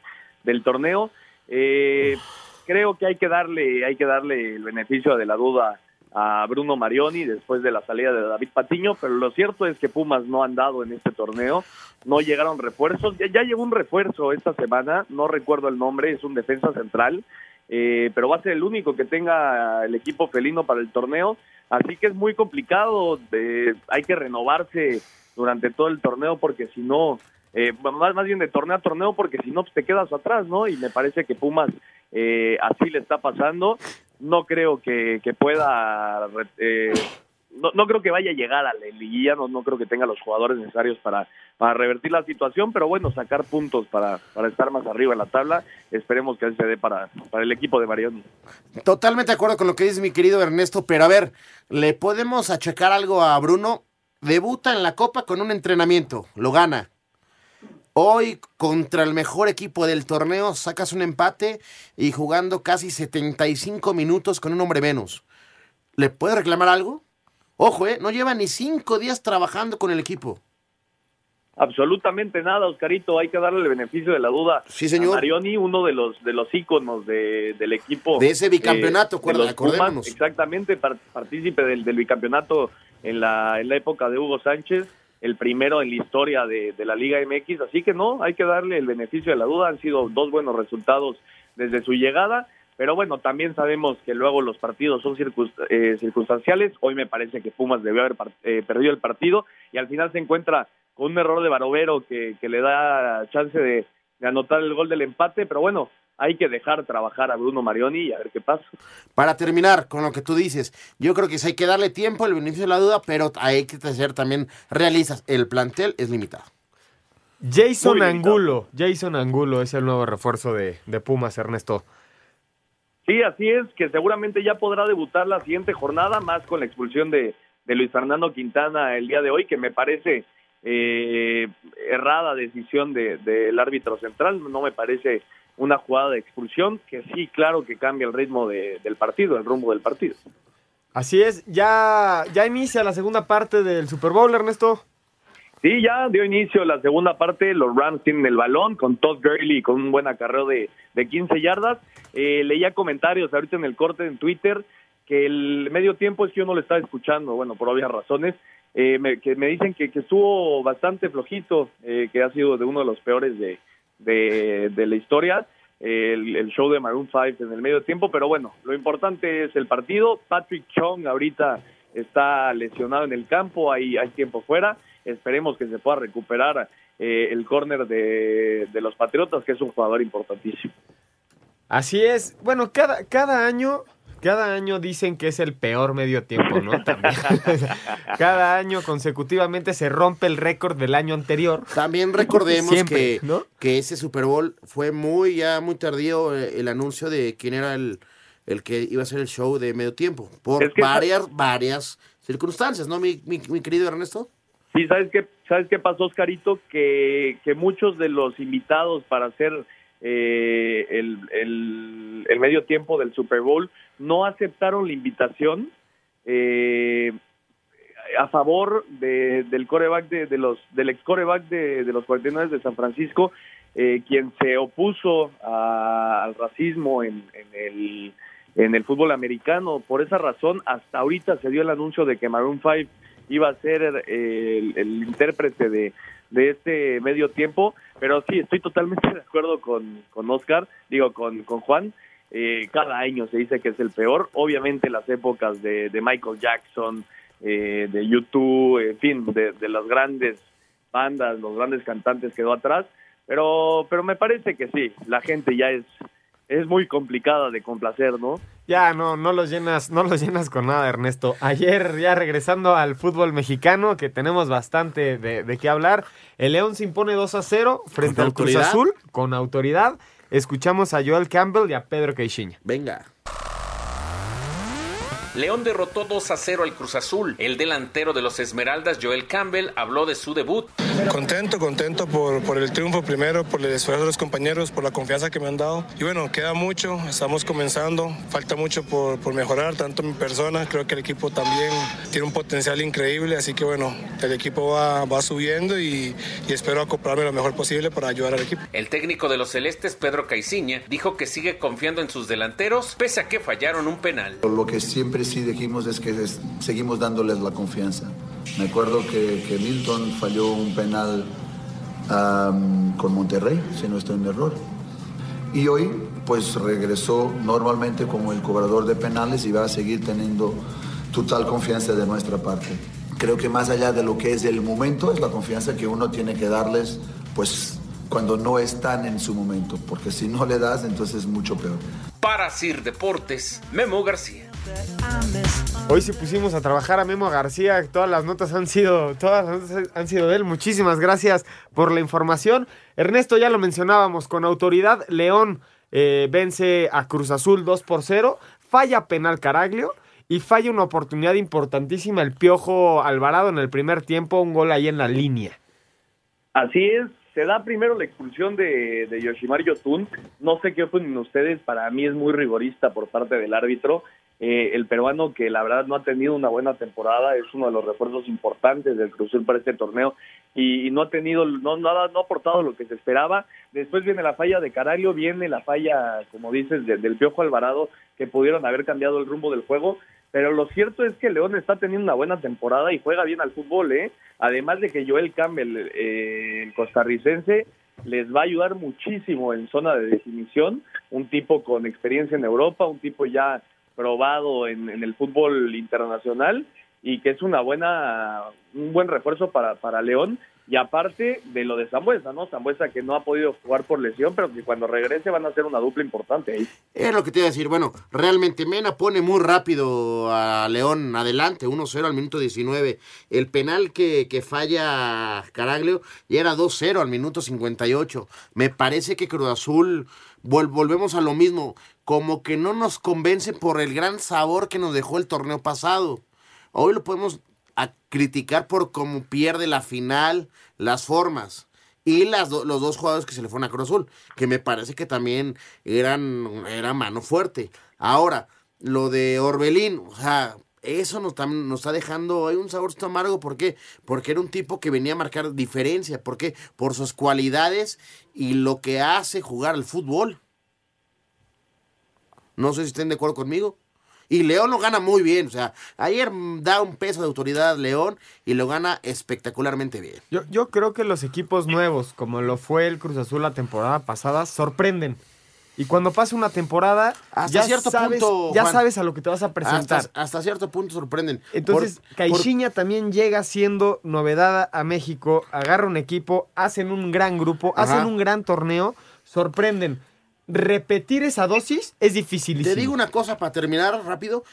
del torneo. Eh, creo que hay que darle, hay que darle el beneficio de la duda a Bruno Marioni después de la salida de David Patiño, pero lo cierto es que Pumas no han dado en este torneo, no llegaron refuerzos, ya, llegó un refuerzo esta semana, no recuerdo el nombre, es un defensa central, eh, pero va a ser el único que tenga el equipo felino para el torneo, así que es muy complicado, eh, hay que renovarse durante todo el torneo porque si no, eh, más, más bien de torneo a torneo porque si no pues te quedas atrás, ¿no? Y me parece que Pumas eh, así le está pasando, no creo que, que pueda, eh, no, no creo que vaya a llegar a la liguilla, no, no creo que tenga los jugadores necesarios para, para revertir la situación, pero bueno, sacar puntos para, para estar más arriba en la tabla, esperemos que así se dé para, para el equipo de Marioni. Totalmente de acuerdo con lo que dice mi querido Ernesto, pero a ver, ¿le podemos achacar algo a Bruno? Debuta en la Copa con un entrenamiento, lo gana. Hoy contra el mejor equipo del torneo sacas un empate y jugando casi 75 minutos con un hombre menos. ¿Le puede reclamar algo? Ojo, eh, no lleva ni cinco días trabajando con el equipo. Absolutamente nada, Oscarito. Hay que darle el beneficio de la duda Sí, señor. a Marioni, uno de los de los íconos de, del equipo. De ese bicampeonato, de acuerda- Pumas. exactamente, par- partícipe del, del bicampeonato en la, en la época de Hugo Sánchez, el primero en la historia de, la Liga MX. Así que no, hay que darle el beneficio de la duda. Han sido dos buenos resultados desde su llegada. Pero bueno, también sabemos que luego los partidos son eh, circunstanciales. Hoy me parece que Pumas debió haber eh, perdido el partido y al final se encuentra con un error de Barovero que, le da chance de anotar el gol del empate. Pero bueno, hay que dejar trabajar a Bruno Marioni y a ver qué pasa. Para terminar con lo que tú dices, yo creo que sí hay que darle tiempo, el beneficio de la duda, pero hay que ser también realistas. El plantel es limitado. Jason limitado. Angulo, Jason Angulo es el nuevo refuerzo de, de Pumas, Ernesto. Sí, así es, que seguramente ya podrá debutar la siguiente jornada, más con la expulsión de, de Luis Fernando Quintana el día de hoy, que me parece eh, errada decisión de- del árbitro central, no me parece una jugada de expulsión, que sí, claro que cambia el ritmo de- del partido, el rumbo del partido. Así es, ya, ya inicia la segunda parte del Super Bowl, Ernesto. Sí, ya dio inicio la segunda parte, los Rams tienen el balón con Todd Gurley con un buen acarreo de, de 15 yardas. Eh, leía comentarios ahorita en el corte en Twitter que el medio tiempo es que yo no lo estaba escuchando, bueno, por obvias razones, eh, me, que me dicen que, que estuvo bastante flojito, eh, que ha sido de uno de los peores de, de, de la historia, el, show de Maroon 5 en el medio tiempo, pero bueno, lo importante es el partido. Patrick Chung ahorita está lesionado en el campo, hay, hay tiempo fuera, esperemos que se pueda recuperar eh, el córner de, de los Patriotas, que es un jugador importantísimo. Así es. Bueno, cada, cada año, cada año dicen que es el peor medio tiempo, ¿no? También. cada año consecutivamente se rompe el récord del año anterior. También recordemos Siempre, que, que ese Super Bowl fue muy, ya muy tardío eh, el anuncio de quién era el, el que iba a ser el show de medio tiempo. Por Es que- varias, varias circunstancias, ¿no, mi, mi, mi querido Ernesto? Sí, ¿sabes qué, ¿sabes qué pasó, Oscarito? Que, que muchos de los invitados para hacer eh, el, el, medio tiempo del Super Bowl no aceptaron la invitación eh, a favor de, del coreback de, de los del ex coreback de, de los 49 de San Francisco, eh, quien se opuso a- al racismo en, en el en el fútbol americano. Por esa razón, hasta ahorita se dio el anuncio de que Maroon 5 iba a ser eh, el, el intérprete de, de este medio tiempo, pero sí, estoy totalmente de acuerdo con, con Oscar, digo, con, con Juan. Eh, cada año se dice que es el peor. Obviamente las épocas de, de Michael Jackson, eh, de YouTube, en fin, de, de las grandes bandas, los grandes cantantes quedó atrás, pero, pero me parece que sí, la gente ya es, es muy complicada de complacer, ¿no? Ya, no, no los llenas, no los llenas con nada, Ernesto. Ayer, ya regresando al fútbol mexicano, que tenemos bastante de, de qué hablar, el León se impone 2 a 0 frente ¿Con al Cruz? Azul, con autoridad. Escuchamos a Joel Campbell y a Pedro Queixinha. Venga. León derrotó 2 a 0 al Cruz Azul. El delantero de los Esmeraldas, Joel Campbell, habló de su debut. Contento, contento por, por el triunfo primero, por el esfuerzo de los compañeros, por la confianza que me han dado. Y bueno, queda mucho, estamos comenzando, falta mucho por, por mejorar, tanto mi persona, creo que el equipo también tiene un potencial increíble, así que bueno, el equipo va, va subiendo y, y espero acoplarme lo mejor posible para ayudar al equipo. El técnico de los Celestes, Pedro Caiciña, dijo que sigue confiando en sus delanteros, pese a que fallaron un penal. Lo que siempre sí dijimos es que es- seguimos dándoles la confianza. Me acuerdo que, que Milton falló un penal con Monterrey, si no estoy en error. Y hoy, pues regresó normalmente como el cobrador de penales y va a seguir teniendo total confianza de nuestra parte. Creo que más allá de lo que es el momento, es la confianza que uno tiene que darles, pues cuando no están en su momento, porque si no le das, entonces es mucho peor. Para Sir Deportes, Memo García. Hoy sí pusimos a trabajar a Memo García, todas las notas han sido, todas las notas han sido de él. Muchísimas gracias por la información. Ernesto, ya lo mencionábamos, con autoridad, León eh, vence a Cruz Azul 2 por 0, falla penal Caraglio y falla una oportunidad importantísima el Piojo Alvarado en el primer tiempo, un gol ahí en la línea. Así es, se da primero la expulsión de, Yoshimar Yotun. No sé qué opinan ustedes, para mí es muy rigorista por parte del árbitro. Eh, el peruano que la verdad no ha tenido una buena temporada, es uno de los refuerzos importantes del Cruz para este torneo y, no ha tenido, no, nada, no ha aportado lo que se esperaba. Después viene la falla de Caraglio, viene la falla, como dices, de- del Piojo Alvarado, que pudieron haber cambiado el rumbo del juego. Pero lo cierto es que León está teniendo una buena temporada y juega bien al fútbol, ¿eh? Además de que Joel Campbell, eh, el costarricense, les va a ayudar muchísimo en zona de definición. Un tipo con experiencia en Europa, un tipo ya probado en, el fútbol internacional y que es una buena, un buen refuerzo para, para León. Y aparte de lo de Zambuesa, ¿no? Zambuesa que no ha podido jugar por lesión, pero que cuando regrese van a ser una dupla importante ahí. Es lo que te iba a decir. Bueno, realmente Mena pone muy rápido a León adelante, 1-0 al minuto 19. El penal que, que falla Caraglio ya era 2-0 al minuto 58. Me parece que Cruz Azul, vol- volvemos a lo mismo, como que no nos convence por el gran sabor que nos dejó el torneo pasado. Hoy lo podemos a criticar por cómo pierde la final, las formas. Y las los dos jugadores que se le fueron a Cruz Azul, que me parece que también eran era mano fuerte. Ahora, lo de Orbelín, o sea, eso nos está dejando hay un sabor amargo. ¿Por qué? Porque era un tipo que venía a marcar diferencia. ¿Por qué? Por sus cualidades y lo que hace jugar al fútbol. No sé si estén de acuerdo conmigo. Y León lo gana muy bien. O sea, ayer da un peso de autoridad León y lo gana espectacularmente bien. Yo, yo creo que los equipos nuevos, como lo fue el Cruz Azul la temporada pasada, sorprenden. Y cuando pasa una temporada, Hasta ya, cierto sabes, punto, ya Juan. sabes a lo que te vas a presentar. Hasta, hasta cierto punto sorprenden. Entonces, Caixinha también llega siendo novedad a México, agarra un equipo, hacen un gran grupo, Ajá. hacen un gran torneo, sorprenden. Repetir esa dosis es dificilísimo. Te digo una cosa para terminar rápido.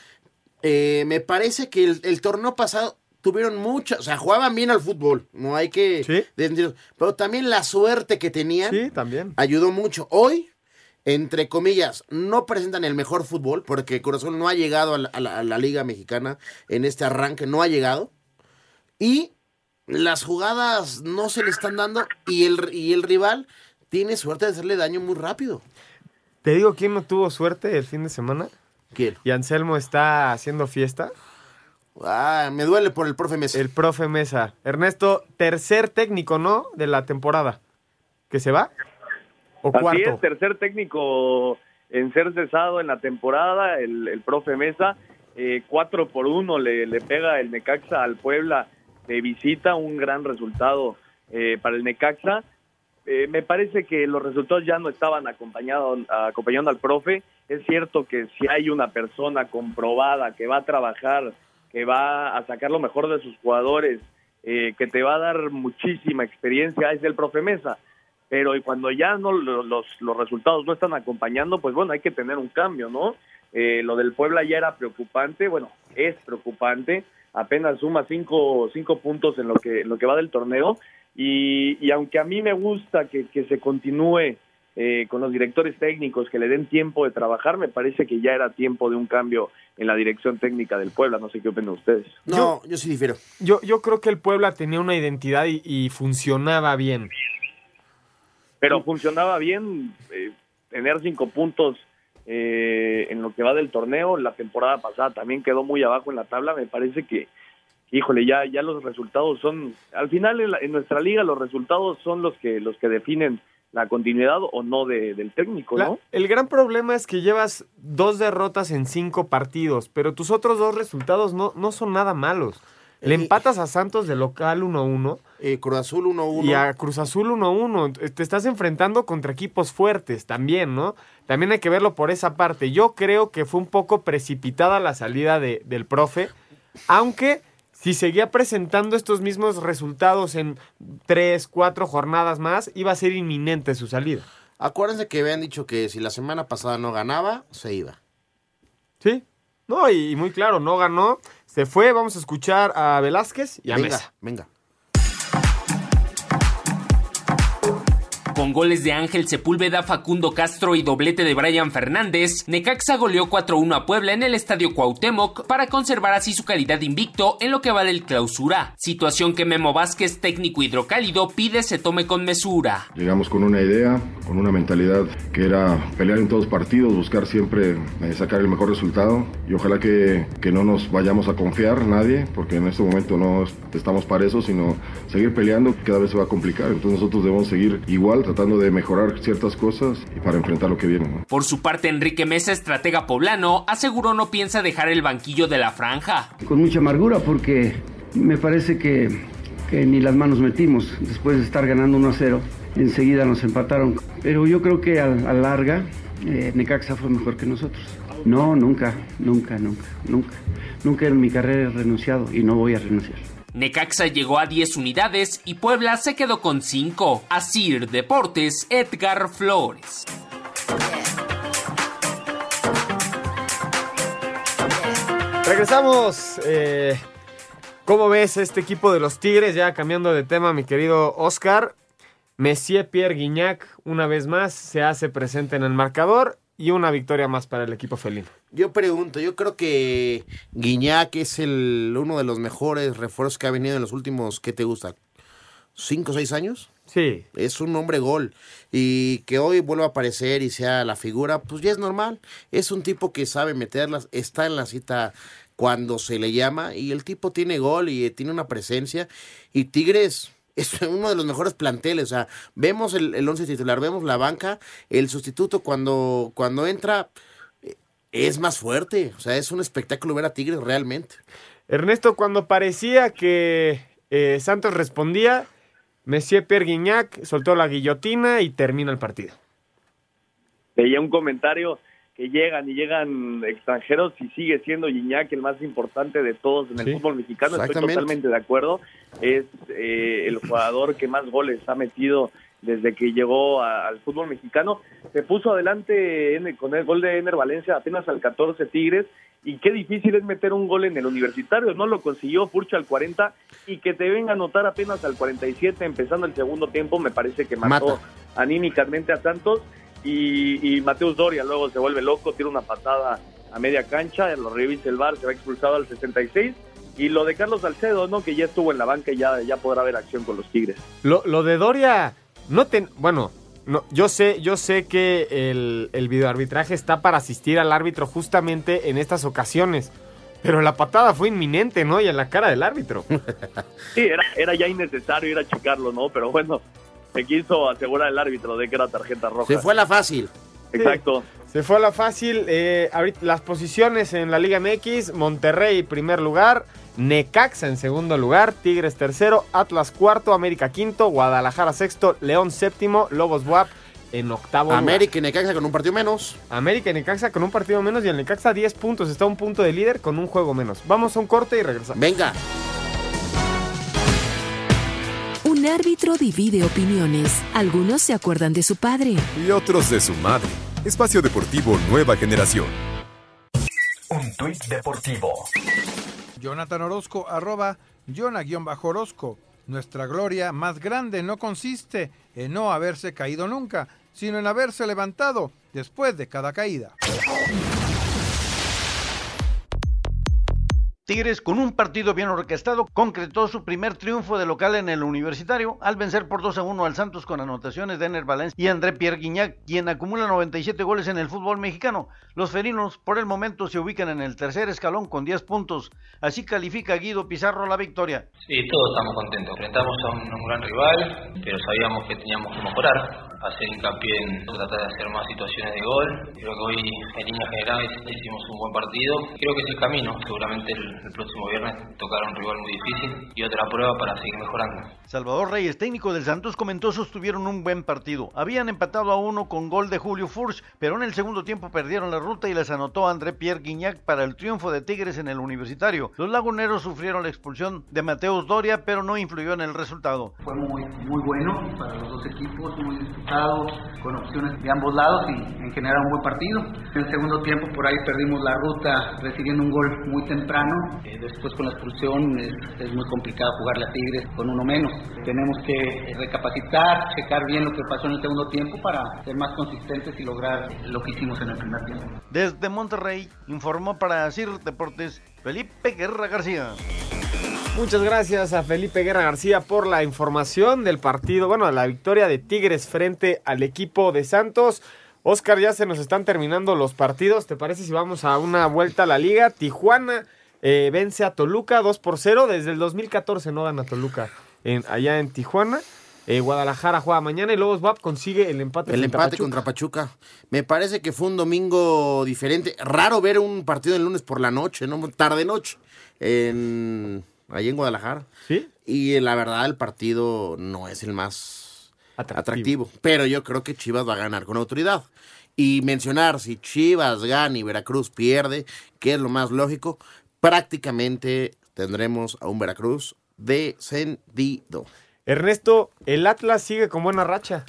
Eh, me parece que el, el torneo pasado tuvieron mucha, o sea, jugaban bien al fútbol. No hay que. desmentirlo. Pero también la suerte que tenían. Sí, también. Ayudó mucho. Hoy, entre comillas, no presentan el mejor fútbol porque Azul no ha llegado a la, a la- a la Liga Mexicana en este arranque, no ha llegado. Y las jugadas no se le están dando y el, y el rival tiene suerte de hacerle daño muy rápido. Te digo quién no tuvo suerte el fin de semana. ¿Quién? Y Anselmo está haciendo fiesta. Ah, me duele por el profe Mesa. El profe Mesa. Ernesto, tercer técnico, ¿no? De la temporada. ¿Que se va? ¿O Así cuarto? es, tercer técnico en ser cesado en la temporada, el, el profe Mesa. Eh, cuatro por uno le, le pega el Necaxa al Puebla de visita, un gran resultado eh, para el Necaxa. Eh, me parece que los resultados ya no estaban acompañados, acompañando al profe. Es cierto que si hay una persona comprobada que va a trabajar, que va a sacar lo mejor de sus jugadores, eh, que te va a dar muchísima experiencia, es el profe Mesa pero y cuando ya no lo- los, los resultados no están acompañando, pues bueno, hay que tener un cambio, ¿no? Eh, lo del Puebla ya era preocupante, bueno, es preocupante, apenas suma cinco, cinco puntos en lo que, en lo que va del torneo, y, y aunque a mí me gusta que, que se continúe eh, con los directores técnicos, que le den tiempo de trabajar, me parece que ya era tiempo de un cambio en la dirección técnica del Puebla, no sé qué opinan ustedes. No, yo, sí difiero. Yo, yo creo que el Puebla tenía una identidad y, y funcionaba bien. pero funcionaba bien eh, tener cinco puntos eh, en lo que va del torneo. La temporada pasada también quedó muy abajo en la tabla. Me parece que, híjole, ya, ya los resultados son, al final en, la- en nuestra liga los resultados son los que, los que definen la continuidad o no de- del técnico, La- ¿no? el gran problema es que llevas dos derrotas en cinco partidos, pero tus otros dos resultados no, no son nada malos. Le empatas a Santos de local 1-1. Eh, Cruz Azul 1-1. Y a Cruz Azul 1-1. Te estás enfrentando contra equipos fuertes también, ¿no? También hay que verlo por esa parte. Yo creo que fue un poco precipitada la salida de- del profe, aunque si seguía presentando estos mismos resultados en tres, cuatro jornadas más, iba a ser inminente su salida. Acuérdense que habían dicho que si la semana pasada no ganaba, se iba. Sí. No, y muy claro, no ganó. Se fue, vamos a escuchar a Velázquez y a venga, Mesa. venga. Con goles de Ángel Sepúlveda, Facundo Castro y doblete de Brian Fernández, Necaxa goleó 4-1 a Puebla en el Estadio Cuauhtémoc para conservar así su calidad invicto en lo que va del clausura, situación que Memo Vázquez, técnico hidrocálido, pide se tome con mesura. Llegamos con una idea, con una mentalidad que era pelear en todos partidos, buscar siempre eh, sacar el mejor resultado y ojalá que, que no nos vayamos a confiar nadie, porque en este momento no es- estamos para eso, sino seguir peleando, cada vez se va a complicar. Entonces nosotros debemos seguir igual, tratando de mejorar ciertas cosas y para enfrentar lo que viene. ¿no? Por su parte, Enrique Mesa, estratega poblano, aseguró no piensa dejar el banquillo de la franja. con mucha amargura porque me parece que, que ni las manos metimos después de estar ganando 1 a 0. Enseguida nos empataron. Pero yo creo que a, a larga eh, Necaxa fue mejor que nosotros. No, nunca, nunca, nunca, nunca. Nunca en mi carrera he renunciado y no voy a renunciar. Necaxa llegó a 10 unidades y Puebla se quedó con 5. Asir Deportes, Edgar Flores. Regresamos. eh, ¿Cómo ves este equipo de los Tigres? Ya cambiando de tema, mi querido Oscar. Messier Pierre Guignac, una vez más, se hace presente en el marcador y una victoria más para el equipo felino. Yo pregunto, yo creo que Guiñac es el, uno de los mejores refuerzos que ha venido en los últimos, ¿qué te gusta? ¿Cinco o seis años? Sí. Es un hombre gol. Y que hoy vuelva a aparecer y sea la figura, pues ya es normal. Es un tipo que sabe meterlas, está en la cita cuando se le llama y el tipo tiene gol y tiene una presencia. Y Tigres es uno de los mejores planteles. O sea, vemos el, el once titular, vemos la banca, el sustituto cuando, cuando entra, eh, es más fuerte. O sea, es un espectáculo ver a Tigres realmente. Ernesto, cuando parecía que eh, Santos respondía, Monsieur Pierre Guignac soltó la guillotina y termina el partido. Veía un comentario que llegan y llegan extranjeros y sigue siendo Gignac el más importante de todos en el Sí, fútbol mexicano. Estoy totalmente de acuerdo. Es eh, el jugador que más goles ha metido desde que llegó a- al fútbol mexicano. Se puso adelante en- con el gol de Ener Valencia apenas al 14 Tigres y qué difícil es meter un gol en el universitario. No lo consiguió Furcho al 40 y que te venga a anotar apenas al 47 empezando el segundo tiempo me parece que mató Mata. anímicamente a Santos y, y Mateus Doria luego se vuelve loco, tira una patada a media cancha, lo revisa el bar, se va expulsado al 66 y lo de Carlos Salcedo, ¿no? Que ya estuvo en la banca y ya, ya podrá haber acción con los Tigres. Lo, lo de Doria, no te, bueno, no, yo sé, yo sé que el, el videoarbitraje está para asistir al árbitro justamente en estas ocasiones. Pero la patada fue inminente, ¿no? Y en la cara del árbitro. Sí, era, era ya innecesario ir a checarlo, ¿no? Pero bueno, se quiso asegurar el árbitro de que era tarjeta roja. Se fue la fácil. Exacto. Se fue a la fácil. eh, ahorita las posiciones en la Liga MX: Monterrey, primer lugar. Necaxa en segundo lugar. Tigres tercero. Atlas cuarto. América quinto. Guadalajara sexto. León séptimo. Lobos WAP en octavo lugar. América y Necaxa con un partido menos. América y Necaxa con un partido menos. Y el Necaxa 10 puntos. Está a un punto de líder con un juego menos. Vamos a un corte y regresamos. Venga. Un árbitro divide opiniones. Algunos se acuerdan de su padre. Y otros de su madre. Espacio Deportivo Nueva Generación. Un tuit deportivo. Jonathan Orozco, arroba Jonah-Orozco. Nuestra gloria más grande no consiste en no haberse caído nunca, sino en haberse levantado después de cada caída. Tigres, con un partido bien orquestado, concretó su primer triunfo de local en el universitario al vencer por 2 a 1 al Santos con anotaciones de Ener Valencia y André Pierre Guignac, quien acumula 97 goles en el fútbol mexicano. Los felinos, por el momento, se ubican en el tercer escalón con 10 puntos. Así califica Guido Pizarro la victoria. Sí, todos estamos contentos. Enfrentamos a un, gran rival, pero sabíamos que teníamos que mejorar, hacer hincapié en tratar de hacer más situaciones de gol. Creo que hoy, en líneas generales, hicimos un buen partido. Creo que es el camino. Seguramente el, el próximo viernes tocará un rival muy difícil y otra prueba para seguir mejorando. Salvador Reyes, técnico del Santos, comentó sostuvieron un buen partido. Habían empatado a uno con gol de Julio Furch, pero en el segundo tiempo perdieron la ruta y les anotó André Pierre Guignac para el triunfo de Tigres en el universitario. Los laguneros sufrieron la expulsión de Mateus Doria, pero no influyó en el resultado. Fue muy, muy bueno para los dos equipos, muy disputado, con opciones de ambos lados y en general un buen partido. En el segundo tiempo por ahí perdimos la ruta recibiendo un gol muy temprano. Eh, después con la expulsión es, es muy complicado jugarle a Tigres con uno menos. Tenemos que recapacitar, checar bien lo que pasó en el segundo tiempo para ser más consistentes y lograr lo que hicimos en el primer tiempo. Desde Monterrey informó para CIR Deportes Felipe Guerra García. Muchas gracias a Felipe Guerra García por la información del partido, bueno, la victoria de Tigres frente al equipo de Santos. Oscar, ya se nos están terminando los partidos. ¿Te parece si vamos a una vuelta a la liga? Tijuana eh, vence a Toluca 2 por 0. Desde el 2014 no gana Toluca en, allá en Tijuana. Eh, Guadalajara juega mañana y Lobos WAP consigue el empate. El empate Pachuca. contra Pachuca. Me parece que fue un domingo diferente. Raro ver un partido el lunes por la noche, ¿no? Tarde noche. En, ahí en Guadalajara. Sí. Y la verdad, el partido no es el más atractivo. Pero yo creo que Chivas va a ganar con autoridad. Y mencionar si Chivas gana y Veracruz pierde, que es lo más lógico, prácticamente tendremos a un Veracruz descendido. Ernesto, el Atlas sigue con buena racha.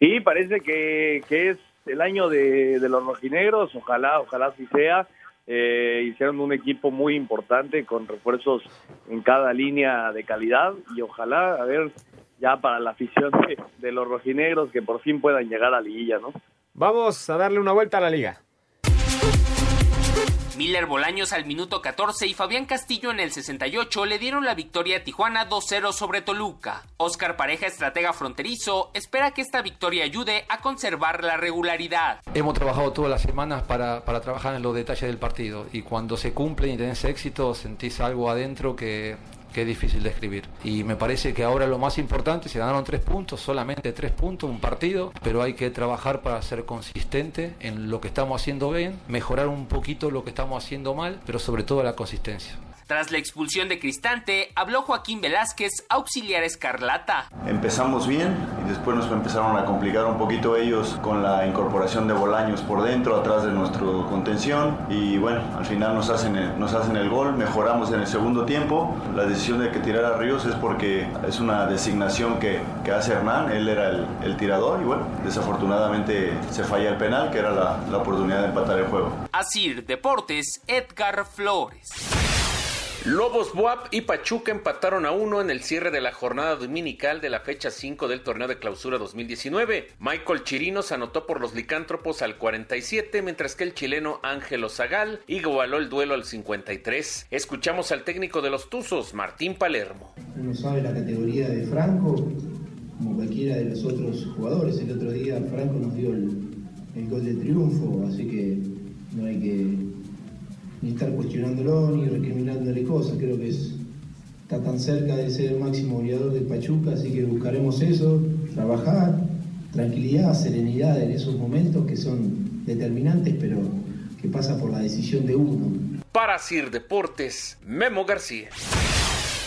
Sí, parece que, que es el año de, de los rojinegros, ojalá, ojalá así sea. Eh, hicieron un equipo muy importante con refuerzos en cada línea de calidad y ojalá, a ver, ya para la afición de, de los rojinegros que por fin puedan llegar a liguilla, ¿no? Vamos a darle una vuelta a la liga. Miller Bolaños al minuto 14 y Fabián Castillo en el 68 le dieron la victoria a Tijuana 2-0 sobre Toluca. Oscar Pareja, estratega fronterizo, espera que esta victoria ayude a conservar la regularidad. Hemos trabajado todas las semanas para, para trabajar en los detalles del partido y cuando se cumplen y tenés éxito sentís algo adentro que, que es difícil de escribir. Y me parece que ahora lo más importante, se ganaron tres puntos, solamente tres puntos, un partido, pero hay que trabajar para ser consistente en lo que estamos haciendo bien, mejorar un poquito lo que estamos haciendo mal, pero sobre todo la consistencia. Tras la expulsión de Cristante, habló Joaquín Velázquez, auxiliar Escarlata. Empezamos bien y después nos empezaron a complicar un poquito ellos con la incorporación de Bolaños por dentro, atrás de nuestro contención y bueno, al final nos hacen el, nos hacen el gol, mejoramos en el segundo tiempo. La decisión de que tirara Ríos es porque es una designación que, que hace Hernán, él era el, el, tirador y bueno, desafortunadamente se falla el penal que era la, la oportunidad de empatar el juego. Asir Deportes, Edgar Flores. Lobos Buap y Pachuca empataron a uno en el cierre de la jornada dominical de la fecha 5 del torneo de clausura 2019. Michael Chirinos anotó por los licántropos al 47, mientras que el chileno Ángelo Zagal igualó el duelo al 53. Escuchamos al técnico de los Tuzos, Martín Palermo. Uno sabe la categoría de Franco, como cualquiera de los otros jugadores. El otro día Franco nos dio el, el gol de triunfo, así que no hay que ni estar cuestionándolo ni recriminándole cosas. Creo que es, está tan cerca de ser el máximo goleador del Pachuca, así que buscaremos eso, trabajar, tranquilidad, serenidad en esos momentos que son determinantes, pero que pasa por la decisión de uno. Para Sir Deportes, Memo García.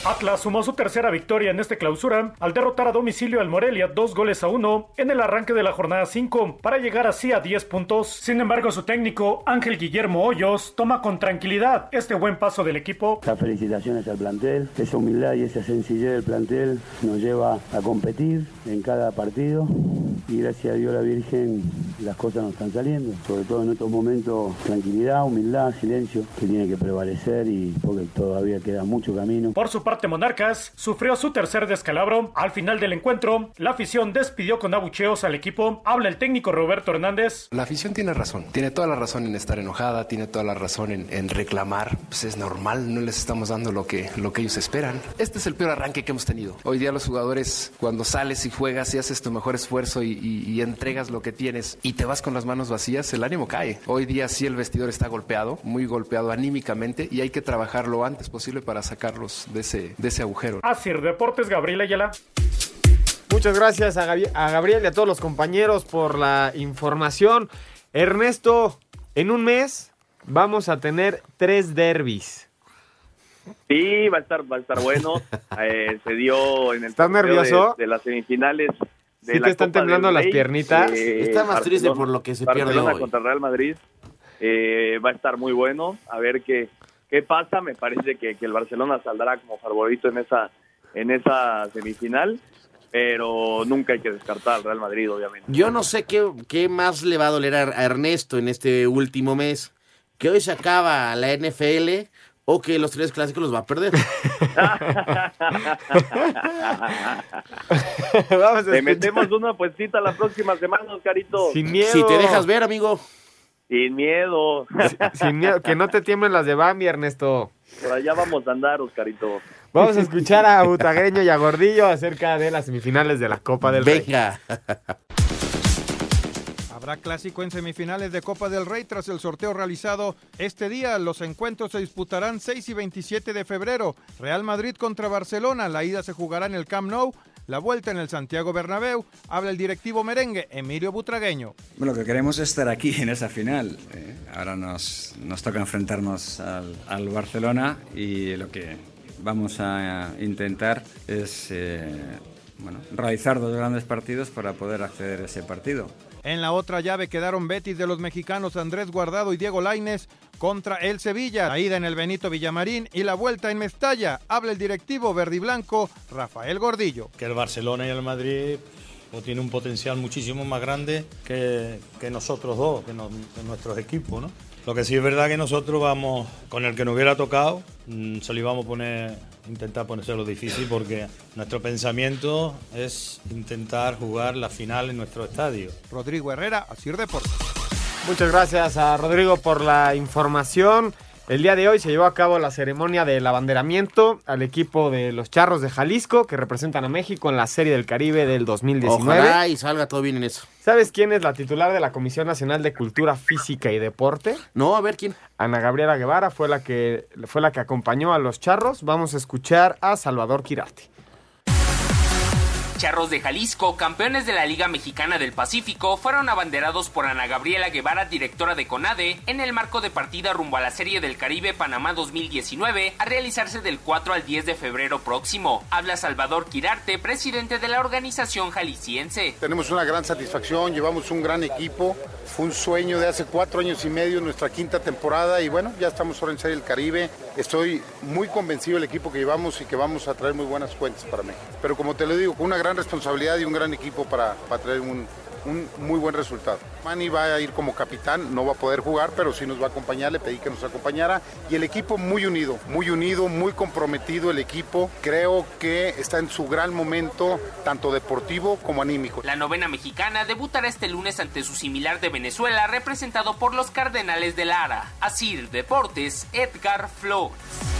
Atlas sumó su tercera victoria en este clausura al derrotar a domicilio al Morelia dos goles a uno en el arranque de la jornada 5 para llegar así a 10 puntos. Sin embargo, su técnico Ángel Guillermo Hoyos toma con tranquilidad este buen paso del equipo. Las felicitaciones al plantel, esa humildad y esa sencillez del plantel nos lleva a competir en cada partido y gracias a Dios la Virgen las cosas nos están saliendo. Sobre todo en estos momentos, tranquilidad, humildad, silencio que tiene que prevalecer y porque todavía queda mucho camino. Por su parte, Monarcas sufrió su tercer descalabro. Al final del encuentro, la afición despidió con abucheos al equipo. Habla el técnico Roberto Hernández. La afición tiene razón, tiene toda la razón en estar enojada, tiene toda la razón en, en reclamar. Pues es normal, no les estamos dando lo que, lo que ellos esperan. Este es el peor arranque que hemos tenido. Hoy día los jugadores, cuando sales y juegas y haces tu mejor esfuerzo y, y, y entregas lo que tienes y te vas con las manos vacías, el ánimo cae. Hoy día sí el vestidor está golpeado, muy golpeado anímicamente y hay que trabajar lo antes posible para sacarlos de ese, de ese agujero. Así Deportes, Gabriel Ayala. Muchas gracias a, Gabi a Gabriel y a todos los compañeros por la información. Ernesto, en un mes vamos a tener tres derbis. Sí, va a estar, va a estar bueno. Eh, se dio en el ¿Estás nervioso? De, de, las semifinales. De ¿Sí la te están Copa temblando las Rey, piernitas? eh, Está más triste por lo que se Barcelona pierde hoy. contra Real Madrid. Eh, va a estar muy bueno. A ver qué, qué pasa. Me parece que, que el Barcelona saldrá como favorito en esa, en esa semifinal. Pero nunca hay que descartar al Real Madrid, obviamente. Yo no sé qué, qué más le va a doler a a Ernesto en este último mes. Que hoy se acaba la NFL o que los tres clásicos los va a perder. Vamos a Te metemos una puestita la próxima semana, Oscarito. Sin miedo. Si te dejas ver, amigo. Sin miedo. Sin miedo. Que no te tiemblen las de Bambi, Ernesto. Por allá vamos a andar, Oscarito. Vamos a escuchar a Butagreño y a Gordillo acerca de las semifinales de la Copa del Rey. Venga. Habrá clásico en semifinales de Copa del Rey tras el sorteo realizado este día. Los encuentros se disputarán 6 y 27 de febrero. Real Madrid contra Barcelona. La ida se jugará en el Camp Nou. La vuelta en el Santiago Bernabéu. Habla el directivo merengue, Emilio Butragueño. Bueno, lo que queremos es estar aquí en esa final. ¿eh? Ahora nos, nos toca enfrentarnos al, al Barcelona y lo que vamos a intentar es eh, bueno, realizar dos grandes partidos para poder acceder a ese partido. En la otra llave quedaron Betis de los mexicanos Andrés Guardado y Diego Lainez contra el Sevilla. La ida en el Benito Villamarín y la vuelta en Mestalla. Habla el directivo verde y blanco Rafael Gordillo. que el Barcelona y el Madrid pues, tienen un potencial muchísimo más grande que, que nosotros dos, que, no- que nuestros equipos, ¿no? Lo que sí es verdad que nosotros vamos, con el que nos hubiera tocado, mm, se lo íbamos a poner, intentar ponérselo difícil porque nuestro pensamiento es intentar jugar la final en nuestro estadio. Rodrigo Herrera, Asir Deportes. Muchas gracias a Rodrigo por la información. El día de hoy se llevó a cabo la ceremonia del abanderamiento al equipo de los Charros de Jalisco que representan a México en la Serie del Caribe del 2019. Ojalá y salga todo bien en eso. ¿Sabes quién es la titular de la Comisión Nacional de Cultura Física y Deporte? No, a ver quién. Ana Gabriela Guevara fue la que fue la que acompañó a los Charros. Vamos a escuchar a Salvador Quirarte. Charros de Jalisco, campeones de la Liga Mexicana del Pacífico, fueron abanderados por Ana Gabriela Guevara, directora de CONADE, en el marco de partida rumbo a la Serie del Caribe Panamá 2019, a realizarse del 4 al 10 de febrero próximo. Habla Salvador Quirarte, presidente de la organización jalisciense. Tenemos una gran satisfacción, llevamos un gran equipo, fue un sueño de hace cuatro años y medio, nuestra quinta temporada, y bueno, ya estamos ahora en Serie del Caribe. Estoy muy convencido del equipo que llevamos y que vamos a traer muy buenas cuentas para México. Pero como te lo digo, con una gran responsabilidad y un gran equipo para, para traer un, un muy buen resultado. Manny va a ir como capitán, no va a poder jugar, pero sí nos va a acompañar, le pedí que nos acompañara. Y el equipo muy unido, muy unido, muy comprometido el equipo. Creo que está en su gran momento, tanto deportivo como anímico. La novena mexicana debutará este lunes ante su similar de Venezuela, representado por los Cardenales de Lara. Asir Deportes, Edgar Flores.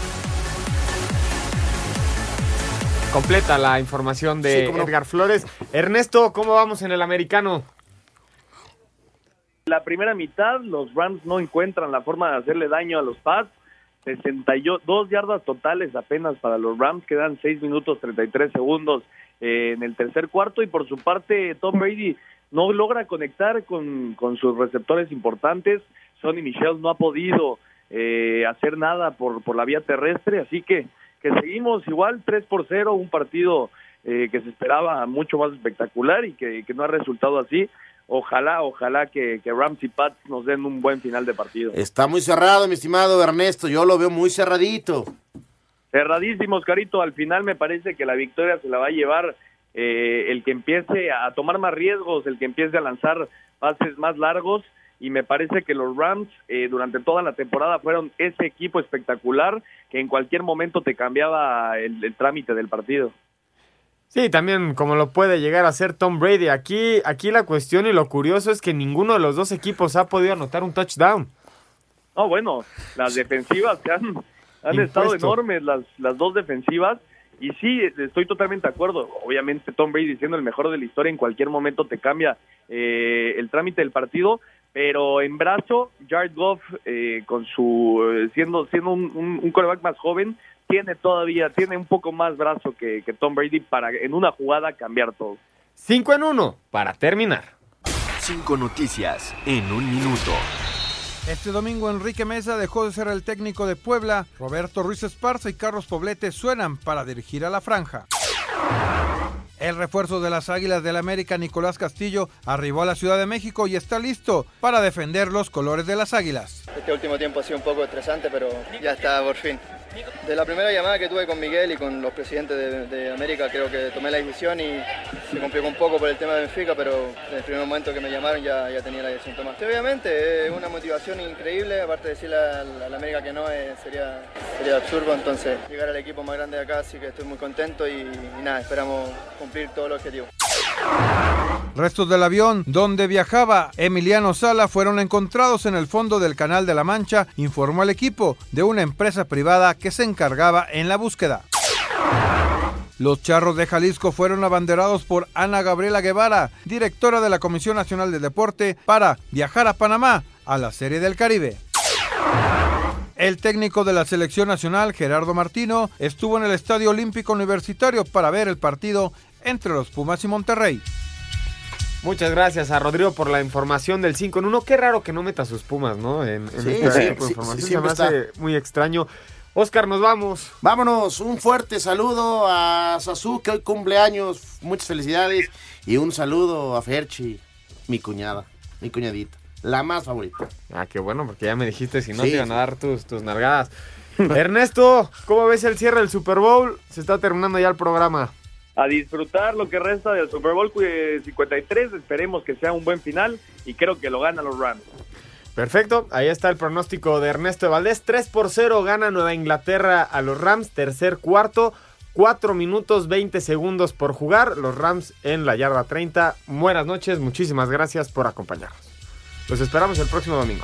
Completa la información de Sí, cómo no. Edgar Flores. Ernesto, ¿cómo vamos en el americano? La primera mitad, los Rams no encuentran la forma de hacerle daño a los Pats. 62 yardas totales apenas para los Rams, quedan 6 minutos 33 segundos eh, en el tercer cuarto y por su parte Tom Brady no logra conectar con, con sus receptores importantes. Sonny Michel no ha podido eh, hacer nada por, por la vía terrestre, así que, que seguimos igual 3 por 0, un partido eh, que se esperaba mucho más espectacular y que, que no ha resultado así. Ojalá, ojalá que, que Rams y Pats nos den un buen final de partido. Está muy cerrado, mi estimado Ernesto. Yo lo veo muy cerradito. Cerradísimo, Oscarito. Al final me parece que la victoria se la va a llevar eh, el que empiece a tomar más riesgos, el que empiece a lanzar pases más largos. Y me parece que los Rams eh, durante toda la temporada fueron ese equipo espectacular que en cualquier momento te cambiaba el, el trámite del partido. Sí, también como lo puede llegar a hacer Tom Brady. Aquí, aquí la cuestión y lo curioso es que ninguno de los dos equipos ha podido anotar un touchdown. No, bueno, las defensivas que han, han estado enormes, las, las dos defensivas. Y sí, estoy totalmente de acuerdo. Obviamente Tom Brady siendo el mejor de la historia, en cualquier momento te cambia eh, el trámite del partido. Pero en brazo, Jared Goff, eh, con su eh, siendo siendo un, un, un quarterback más joven, tiene todavía, tiene un poco más brazo que, que Tom Brady para en una jugada cambiar todo. 5 en 1 para terminar. Cinco noticias en un minuto. Este domingo Enrique Mesa dejó de ser el técnico de Puebla. Roberto Ruiz Esparza y Carlos Poblete suenan para dirigir a la franja. El refuerzo de las Águilas del América, Nicolás Castillo, arribó a la Ciudad de México y está listo para defender los colores de las Águilas. Este último tiempo ha sido un poco estresante, pero ya está por fin. De la primera llamada que tuve con Miguel y con los presidentes de, América, creo que tomé la decisión y se complicó un poco por el tema de Benfica, pero en el primer momento que me llamaron ya, ya tenía la decisión tomada. Obviamente, es una motivación increíble, aparte de decirle a la, América que no, eh, sería, sería absurdo, entonces llegar al equipo más grande de acá, así que estoy muy contento y, y nada, esperamos cumplir todos los objetivos. Restos del avión donde viajaba Emiliano Sala fueron encontrados en el fondo del Canal de la Mancha, informó el equipo de una empresa privada que se encargaba en la búsqueda. Los charros de Jalisco fueron abanderados por Ana Gabriela Guevara, directora de la Comisión Nacional de Deporte, para viajar a Panamá a la Serie del Caribe. El técnico de la selección nacional, Gerardo Martino, estuvo en el Estadio Olímpico Universitario para ver el partido entre los Pumas y Monterrey. Muchas gracias a Rodrigo por la información del 5 en 1. Qué raro que no meta sus pumas, ¿no? En, en Sí, este sí, tipo de información. sí, Se me hace muy extraño. Oscar, nos vamos. Vámonos, un fuerte saludo a Sasu, que hoy cumpleaños. Muchas felicidades. Y un saludo a Ferchi, mi cuñada, mi cuñadita. La más favorita. Ah, qué bueno, porque ya me dijiste si no Sí, te iban sí. a dar tus, tus nalgadas. Ernesto, ¿cómo ves el cierre del Super Bowl? Se está terminando ya el programa. A disfrutar lo que resta del Super Bowl eh, 53, esperemos que sea un buen final y creo que lo ganan los Rams. Perfecto, ahí está el pronóstico de Ernesto Valdés. 3 por 0 gana Nueva Inglaterra a los Rams, tercer cuarto. 4 minutos 20 segundos por jugar. Los Rams en la yarda 30. Buenas noches, muchísimas gracias por acompañarnos. Los esperamos el próximo domingo.